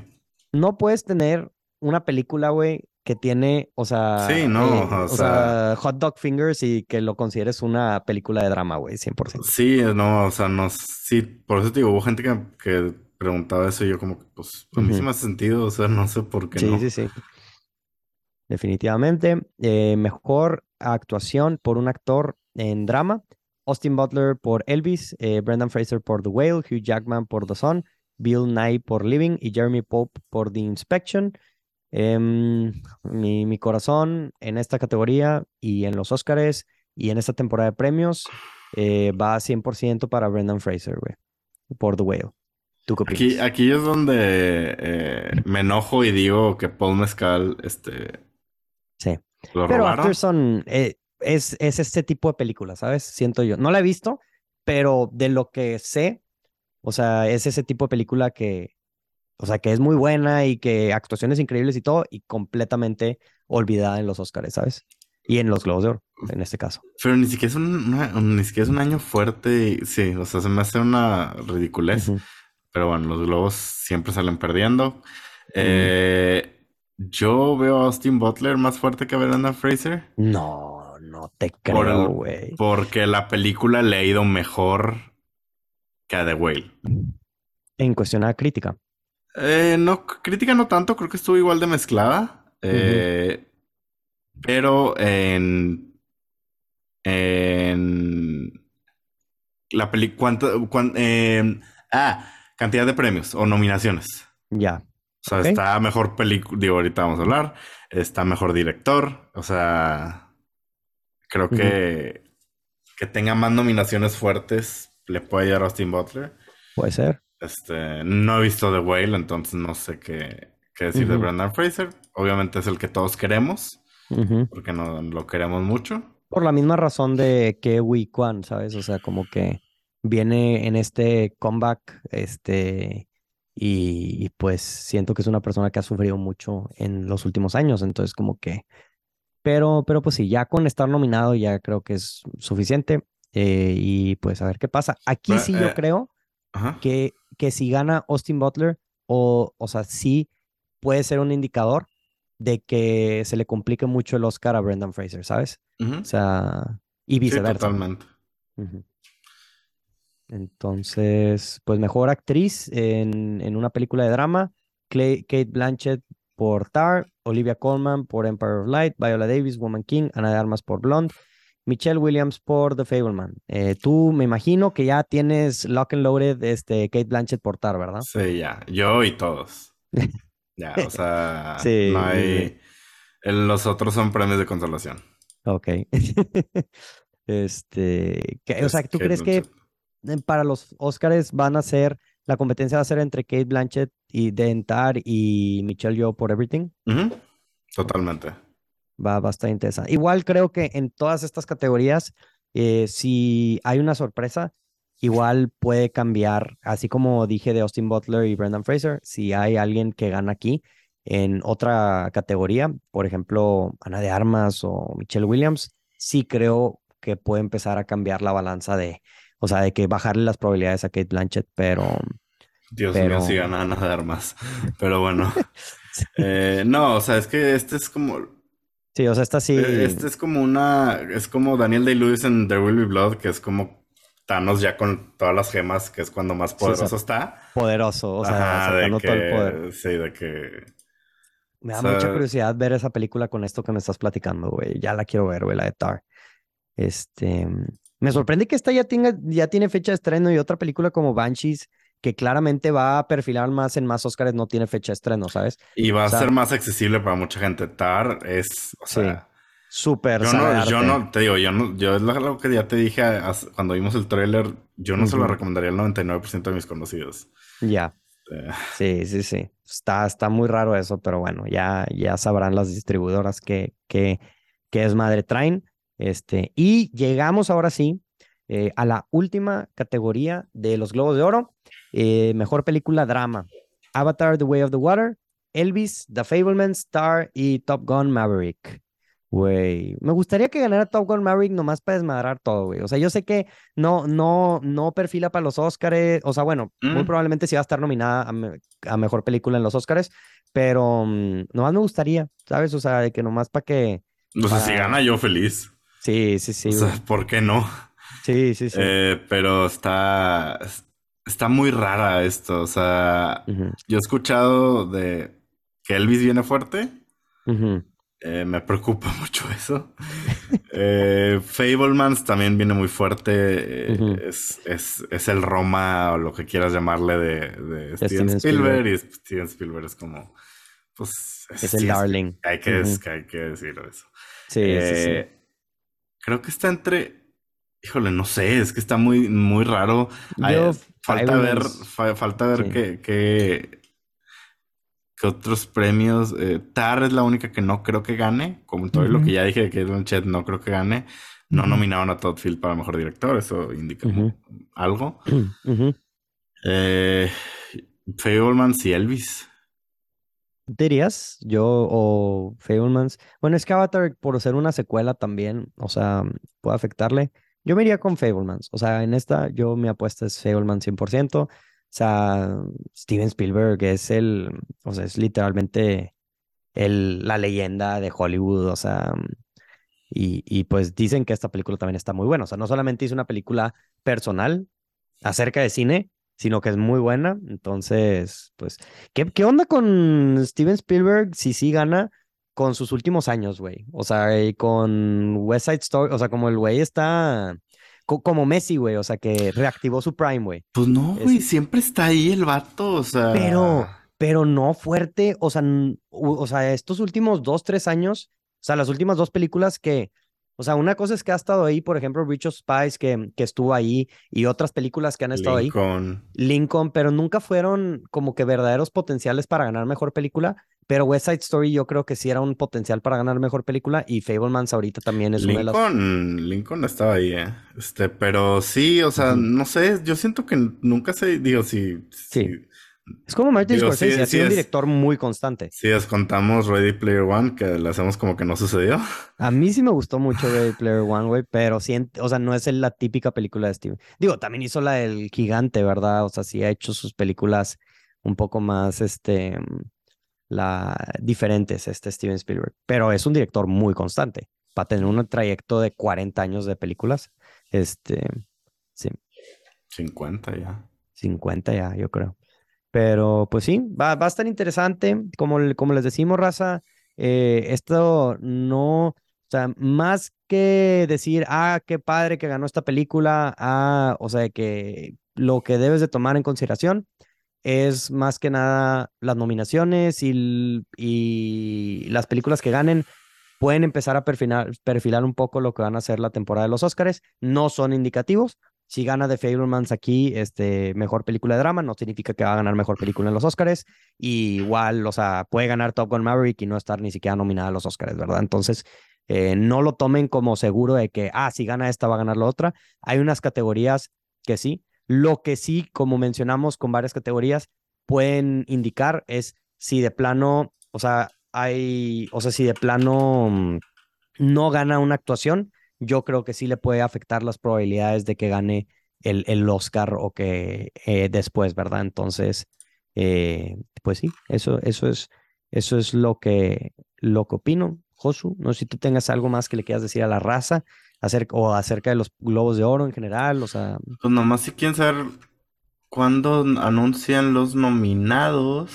No puedes tener una película, güey, que tiene, o sea, Sí, no, eh, o o sea- sea, Hot Dog Fingers y que lo consideres una película de drama, güey, 100%. Sí, no, o sea, no, sí, por eso te digo, hubo gente que, que preguntaba eso y yo como que, pues, a mí sí Ujú. me hace sentido, o sea, no sé por qué Sí, no. sí, sí. Definitivamente. Eh, mejor actuación por un actor en drama. Austin Butler por Elvis, eh, Brendan Fraser por The Whale, Hugh Jackman por The Sun, Bill Nye por Living y Jeremy Pope por The Inspection. Em, mi, mi corazón en esta categoría y en los Oscars y en esta temporada de premios eh, va 100% para Brendan Fraser, güey, por The Whale. ¿Tú qué Aquí, es donde eh, me enojo y digo que Paul Mezcal, este, Sí. Pero robaron. Afterson eh, es, es este tipo de película, ¿sabes? Siento yo. No la he visto, pero de lo que sé, o sea, es ese tipo de película que, o sea, que es muy buena y que actuaciones increíbles y todo, y completamente olvidada en los Oscars, ¿sabes? Y en los Globos de Oro, en este caso. Pero ni siquiera es un, una- un- ni siquiera es un año fuerte. y- sí, o sea, se me hace una ridiculez. Pero bueno, los globos siempre salen perdiendo. Eh, yo veo a Austin Butler más fuerte que a Brendan Fraser. No, no te creo, güey. Porque la película le ha ido mejor que a The Whale. En cuestión a crítica. Eh, no, crítica no tanto, creo que estuvo igual de mezclada. Eh, Pero en. En. La película. ah, cantidad de premios o nominaciones. Ya. O sea, está mejor película. Digo, ahorita vamos a hablar. Está mejor director. O sea. Creo que. Que tenga más nominaciones fuertes le puede ayudar a Austin Butler. Puede ser. Este, no he visto The Whale, entonces no sé qué, qué decir de. Brendan Fraser. Obviamente es el que todos queremos, porque no lo queremos mucho. Por la misma razón de que Wee Kwan, ¿sabes? O sea, como que viene en este comeback, este, y, y pues siento que es una persona que ha sufrido mucho en los últimos años, entonces como que, pero, pero pues sí, ya con estar nominado ya creo que es suficiente, eh, y pues a ver qué pasa. Aquí Pero, sí yo eh, creo Ajá. que, que si gana Austin Butler, o, o sea, sí puede ser un indicador de que se le complique mucho el Oscar a Brendan Fraser, ¿sabes? O sea, y Sí, viceversa. totalmente. Entonces, pues mejor actriz en, en una película de drama, Clay- Kate Blanchett por Tar, Olivia Colman por Empire of Light, Viola Davis, Woman King, Ana de Armas por Blonde, Michelle Williams por The Fableman. Eh, tú me imagino que ya tienes Lock and Loaded, este, Kate Blanchett por Tar, ¿verdad? Sí, ya. Yo y todos. (laughs) Ya, o sea, Sí, no hay. Los otros son premios de consolación. Ok. (laughs) Este, que- o sea, ¿tú Kate crees que Blanchett. para los Oscars van a ser, la competencia va a ser entre Kate Blanchett y Dentar y Michelle Yeoh por Everything? Totalmente. Va, estar interesante. Igual creo que en todas estas categorías, eh, si hay una sorpresa, igual puede cambiar, así como dije de Austin Butler y Brendan Fraser, si hay alguien que gana aquí en otra categoría, por ejemplo, Ana de Armas o Michelle Williams, sí creo que puede empezar a cambiar la balanza de, o sea, de que bajarle las probabilidades a Kate Blanchett, pero Dios Pero- mío, si ganan a dar más. (laughs) Pero bueno. Eh, no, o sea, es que este es como. sí, o sea, esta sí, Eh, Este es como una. Es como Daniel Day-Lewis en There Will Be Blood, que es como Thanos ya con todas las gemas, que es cuando más Sí, poderoso o sea, está. poderoso, o sea, Ajá, sacando todo el poder. que. Sí, de que. Me da O sea- mucha curiosidad ver esa película con esto que me estás platicando, güey. Ya la quiero ver, güey, la de Tar. Este, me sorprende que esta ya tenga, ya tiene fecha de estreno y otra película como Banshees, que claramente va a perfilar más en más Oscars, no tiene fecha de estreno, ¿sabes? Y va O a ser más accesible para mucha gente. Tar es. O sea. Súper Yo no, yo no, te digo, yo no, yo es lo, que ya te dije cuando vimos el tráiler, yo no se lo recomendaría al 99% de mis conocidos. Ya, Eh, sí, sí, sí. Está, está muy raro eso, pero bueno, ya, ya sabrán las distribuidoras que, que, que es madre traen. Este, y llegamos ahora sí eh, a la última categoría de los Globos de Oro. Eh, mejor película drama. Avatar, The Way of the Water, Elvis, The Fableman, Star y Top Gun Maverick. Güey, me gustaría que ganara Top Gun Maverick nomás para desmadrar todo, güey. O sea, yo sé que no, no, no perfila para los Oscars. O sea, bueno, muy Mm. probablemente sí va a estar nominada a, me- a mejor película en los Oscars, pero mm, nomás me gustaría, ¿sabes? O sea, de que nomás para que. o sea, si gana yo feliz. Sí, sí, sí. o sea, güey. ¿por qué no? Sí, sí, sí. Eh, pero está, está muy rara esto. O sea, yo he escuchado de que Elvis viene fuerte. Eh, me preocupa (laughs) mucho eso. Eh, Fablemans también viene muy fuerte. eh, es, es, es el Roma o lo que quieras llamarle de, de Steven, Steven Spielberg. Spielberg. Y Steven Spielberg es como, pues, Es el darling. Hay que, hay que decirlo eso. Sí, sí, sí. Creo que está entre. Híjole, no sé, es que está muy, muy raro. Ay, Yo, falta ver, fa- falta ver sí. qué, qué, qué otros premios. Eh, Tar es la única que no creo que gane. Como todo lo que ya dije de Kate Blanchett, no creo que gane. No Ujú. nominaron a Todd Field para mejor director, eso indica algo. (clears throat) Eh, Fablemans y Elvis. Dirías? Yo o Fablemans. Bueno, es que Avatar, por ser una secuela también, o sea, puede afectarle. Yo me iría con Fablemans. O sea, en esta, yo mi apuesta es Fablemans 100%. O sea, Steven Spielberg es el, o sea, es literalmente el, la leyenda de Hollywood. O sea, y, y pues dicen que esta película también está muy buena. O sea, no solamente hizo una película personal acerca de cine, sino que es muy buena. Entonces, pues, ¿qué, qué onda con Steven Spielberg si sí gana con sus últimos años, güey? O sea, y con West Side Story, o sea, como el güey está co- como Messi, güey, o sea, que reactivó su prime, güey. Pues no, Es- güey, siempre está ahí el vato, o sea. Pero, pero no fuerte, o sea, o sea, estos últimos dos, tres años, o sea, las últimas dos películas que, o sea, una cosa es que ha estado ahí, por ejemplo, Rich of Spies, que, que estuvo ahí, y otras películas que han estado ahí. Lincoln. Lincoln, pero nunca fueron como que verdaderos potenciales para ganar mejor película. Pero West Side Story yo creo que sí era un potencial para ganar mejor película y Fablemans ahorita también es una de las... Lincoln, Lincoln estaba ahí, ¿eh? Este, pero sí, o sea, no sé, yo siento que nunca se, digo, si, Sí. si, Es como Martin Digo, Scorsese, sí, ha sí sido un es- director muy constante. si descontamos Ready Player One, que le hacemos como que no sucedió. A mí sí me gustó mucho Ready Player One, güey, pero sí, o sea, no es la típica película de Steven. Digo, también hizo la del gigante, ¿verdad? O sea, sí ha hecho sus películas un poco más, este, la, diferentes, este Steven Spielberg, pero es un director muy constante. Para tener un trayecto de 40 años de películas, este, sí, 50 ya. 50 ya, yo creo. Pero pues sí, va, va a estar interesante. Como, como les decimos, raza, eh, esto no, o sea, más que decir, ah, qué padre que ganó esta película, ah, o sea, que lo que debes de tomar en consideración es más que nada las nominaciones y, y las películas que ganen pueden empezar a perfilar, perfilar un poco lo que van a ser la temporada de los Oscars. No son indicativos. Si gana The Fablemans aquí, este, mejor película de drama, no significa que va a ganar mejor película en los Oscars. Y igual, o sea, puede ganar Top Gun Maverick y no estar ni siquiera nominada a los Oscars, ¿verdad? Entonces, eh, no lo tomen como seguro de que, ah, si gana esta, va a ganar la otra. Hay unas categorías que sí. Lo que sí, como mencionamos con varias categorías, pueden indicar es si de plano, o sea, hay, o sea, si de plano mm, no gana una actuación, yo creo que sí le puede afectar las probabilidades de que gane el, el Oscar o que eh, después, ¿verdad? Entonces, eh, pues sí, eso, eso es, eso es lo que, lo que opino. Josu, no sé si tú tengas algo más que le quieras decir a la raza acerca, o acerca de los globos de oro en general, o sea, Pues nomás si quieren saber cuándo anuncian los nominados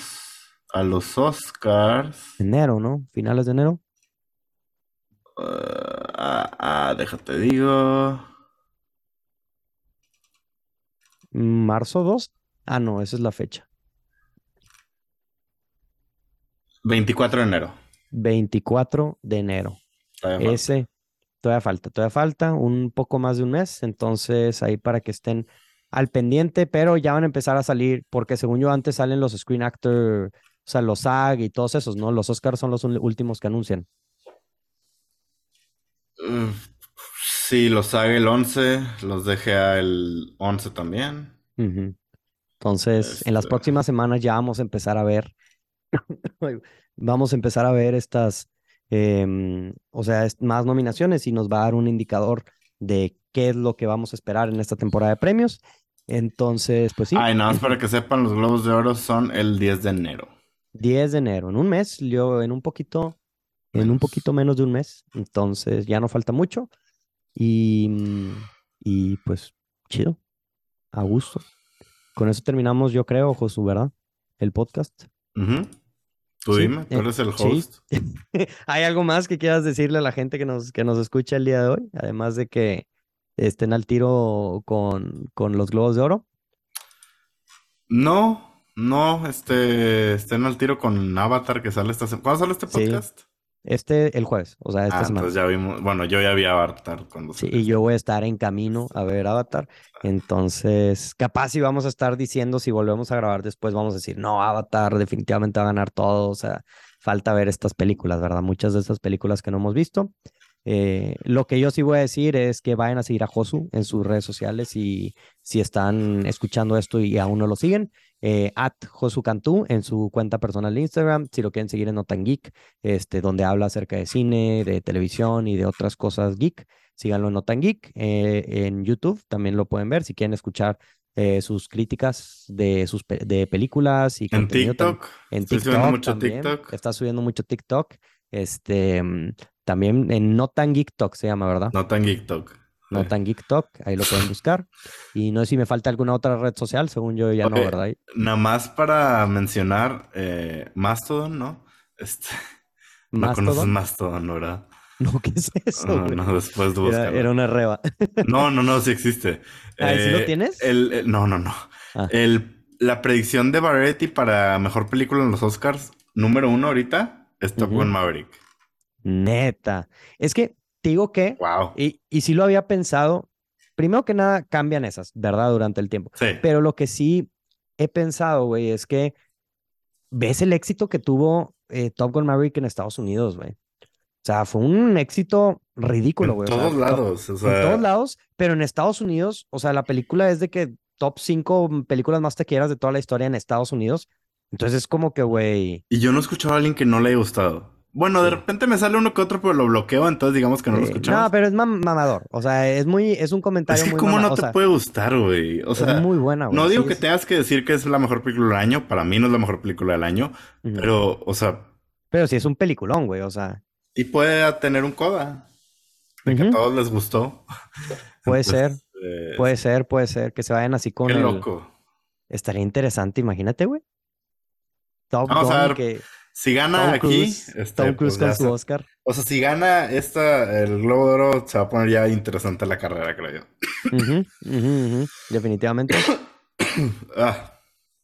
a los Oscars. enero, ¿no? Finales de enero. Ah, ah, déjate digo. ¿Marzo 2? Ah, no, esa es la fecha. 24 de enero. 24 de enero. Todavía falta. Ese todavía falta, todavía falta un poco más de un mes, entonces ahí para que estén al pendiente, pero ya van a empezar a salir, porque según yo antes salen los Screen Actor, o sea, los SAG y todos esos, ¿no? Los Oscars son los últimos que anuncian. Uh, sí, los haga el 11, los DGA el 11 también. Entonces, en las Este- próximas semanas ya vamos a empezar a ver, (laughs) vamos a empezar a ver estas, em, o sea, más nominaciones y nos va a dar un indicador de qué es lo que vamos a esperar en esta temporada de premios. Entonces, pues sí, Ay, nada más para (laughs) que sepan, los Globos de Oro son el 10 de enero. 10 de enero, en un mes, yo en un poquito, en un poquito menos de un mes, entonces ya no falta mucho y, mm, y pues chido, a gusto. Con eso terminamos, yo creo, Josu, ¿verdad? El podcast. Tú Sí, dime, tú eh, eres el sí. host. (laughs) ¿Hay algo más que quieras decirle a la gente que nos, que nos escucha el día de hoy? Además de que estén al tiro con, con los globos de oro. No, no, este, estén al tiro con Avatar que sale esta semana. ¿Cuándo sale este Sí, podcast? Este, el jueves, o sea, esta Ah, semana. entonces ya vimos, bueno, yo ya vi Avatar cuando Sí, y yo voy a estar en camino a ver Avatar. Entonces, capaz si vamos a estar diciendo, si volvemos a grabar después, vamos a decir, no, Avatar definitivamente va a ganar todo. O sea, falta ver estas películas, ¿verdad? Muchas de estas películas que no hemos visto. Eh, lo que yo sí voy a decir es que vayan a seguir a Josu en sus redes sociales y si están escuchando esto y aún no lo siguen, eh, at Josu Cantú en su cuenta personal de Instagram. Si lo quieren seguir en Notan Geek, este, donde habla acerca de cine, de televisión y de otras cosas geek, síganlo en Notan Geek. Eh, en YouTube también lo pueden ver. Si quieren escuchar eh, sus críticas de sus pe- de películas y En TikTok. en TikTok subiendo mucho también. TikTok. Está subiendo mucho TikTok. Este, mm, también en No Tan Geek Talk se llama, ¿verdad? No tan TikTok. No Tan Geek Talk, ahí lo pueden buscar. Y no sé si me falta alguna otra red social, según yo ya no, ¿verdad? Nada más para mencionar eh, Mastodon, ¿no? Este, (laughs) no conoces Mastodon. ¿verdad? (laughs) No, ¿qué es eso, güey? no, después de Era, una reba. No, (laughs) no, no, sí existe. Ah, ¿sí lo Eh, tienes? El, el- no, no, no. Ah. El, la predicción de Variety para mejor película en los Oscars, número uno ahorita, es Top Maverick. Neta. Es que te digo que, Wow. y, y sí lo había pensado, primero que nada cambian esas, ¿verdad? Durante el tiempo. Sí. Pero lo que sí he pensado, güey, es que ves el éxito que tuvo eh, Top Gun Maverick en Estados Unidos, güey. O sea, fue un éxito ridículo, en güey. o sea, todos to- lados. O En sea, todos lados, pero en Estados Unidos, o sea, la película es de que top 5 películas más taquilleras de toda la historia en Estados Unidos. Entonces es como que, güey, Y yo no he escuchado a alguien que no le haya gustado. Bueno, de repente me sale uno que otro, pero lo bloqueo, entonces digamos que no lo escuchamos. no, pero es mam- mamador. O sea, es muy, es un comentario es que muy cómo no o te sea, puede gustar, güey. O sea, es muy buena, güey. no digo sí, que sí. tengas que decir que es la mejor película del año. Para mí no es la mejor película del año. Pero, o sea, Pero sí es un peliculón, güey. O sea, y puede tener un coda. De que a todos les gustó. puede (laughs) ser, Entonces, eh, puede ser, puede ser que se vayan así con Qué el. loco. Estaría interesante, imagínate, güey. Top Vamos a Gun ver, que Si gana Tom aquí, este, Tom Cruise pues con su Oscar. O sea, si gana esta, el Globo de Oro, se va a poner ya interesante la carrera, creo yo. Definitivamente. (coughs) Ah,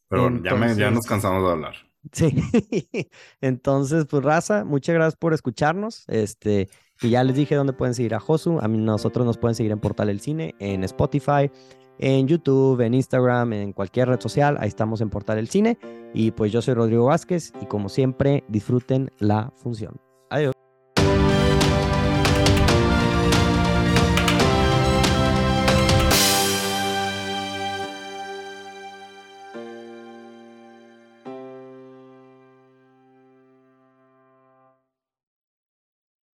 pero bueno, ya, me- ya nos Entonces- cansamos de hablar. Sí. (laughs) Entonces, pues, raza, muchas gracias por escucharnos. Este, y ya les dije dónde pueden seguir a Josu. A mí, nosotros nos pueden seguir en Portal El Cine, en Spotify, en YouTube, en Instagram, en cualquier red social. Ahí estamos en Portal El Cine. Y pues yo soy Rodrigo Vázquez y como siempre, disfruten la función. Adiós.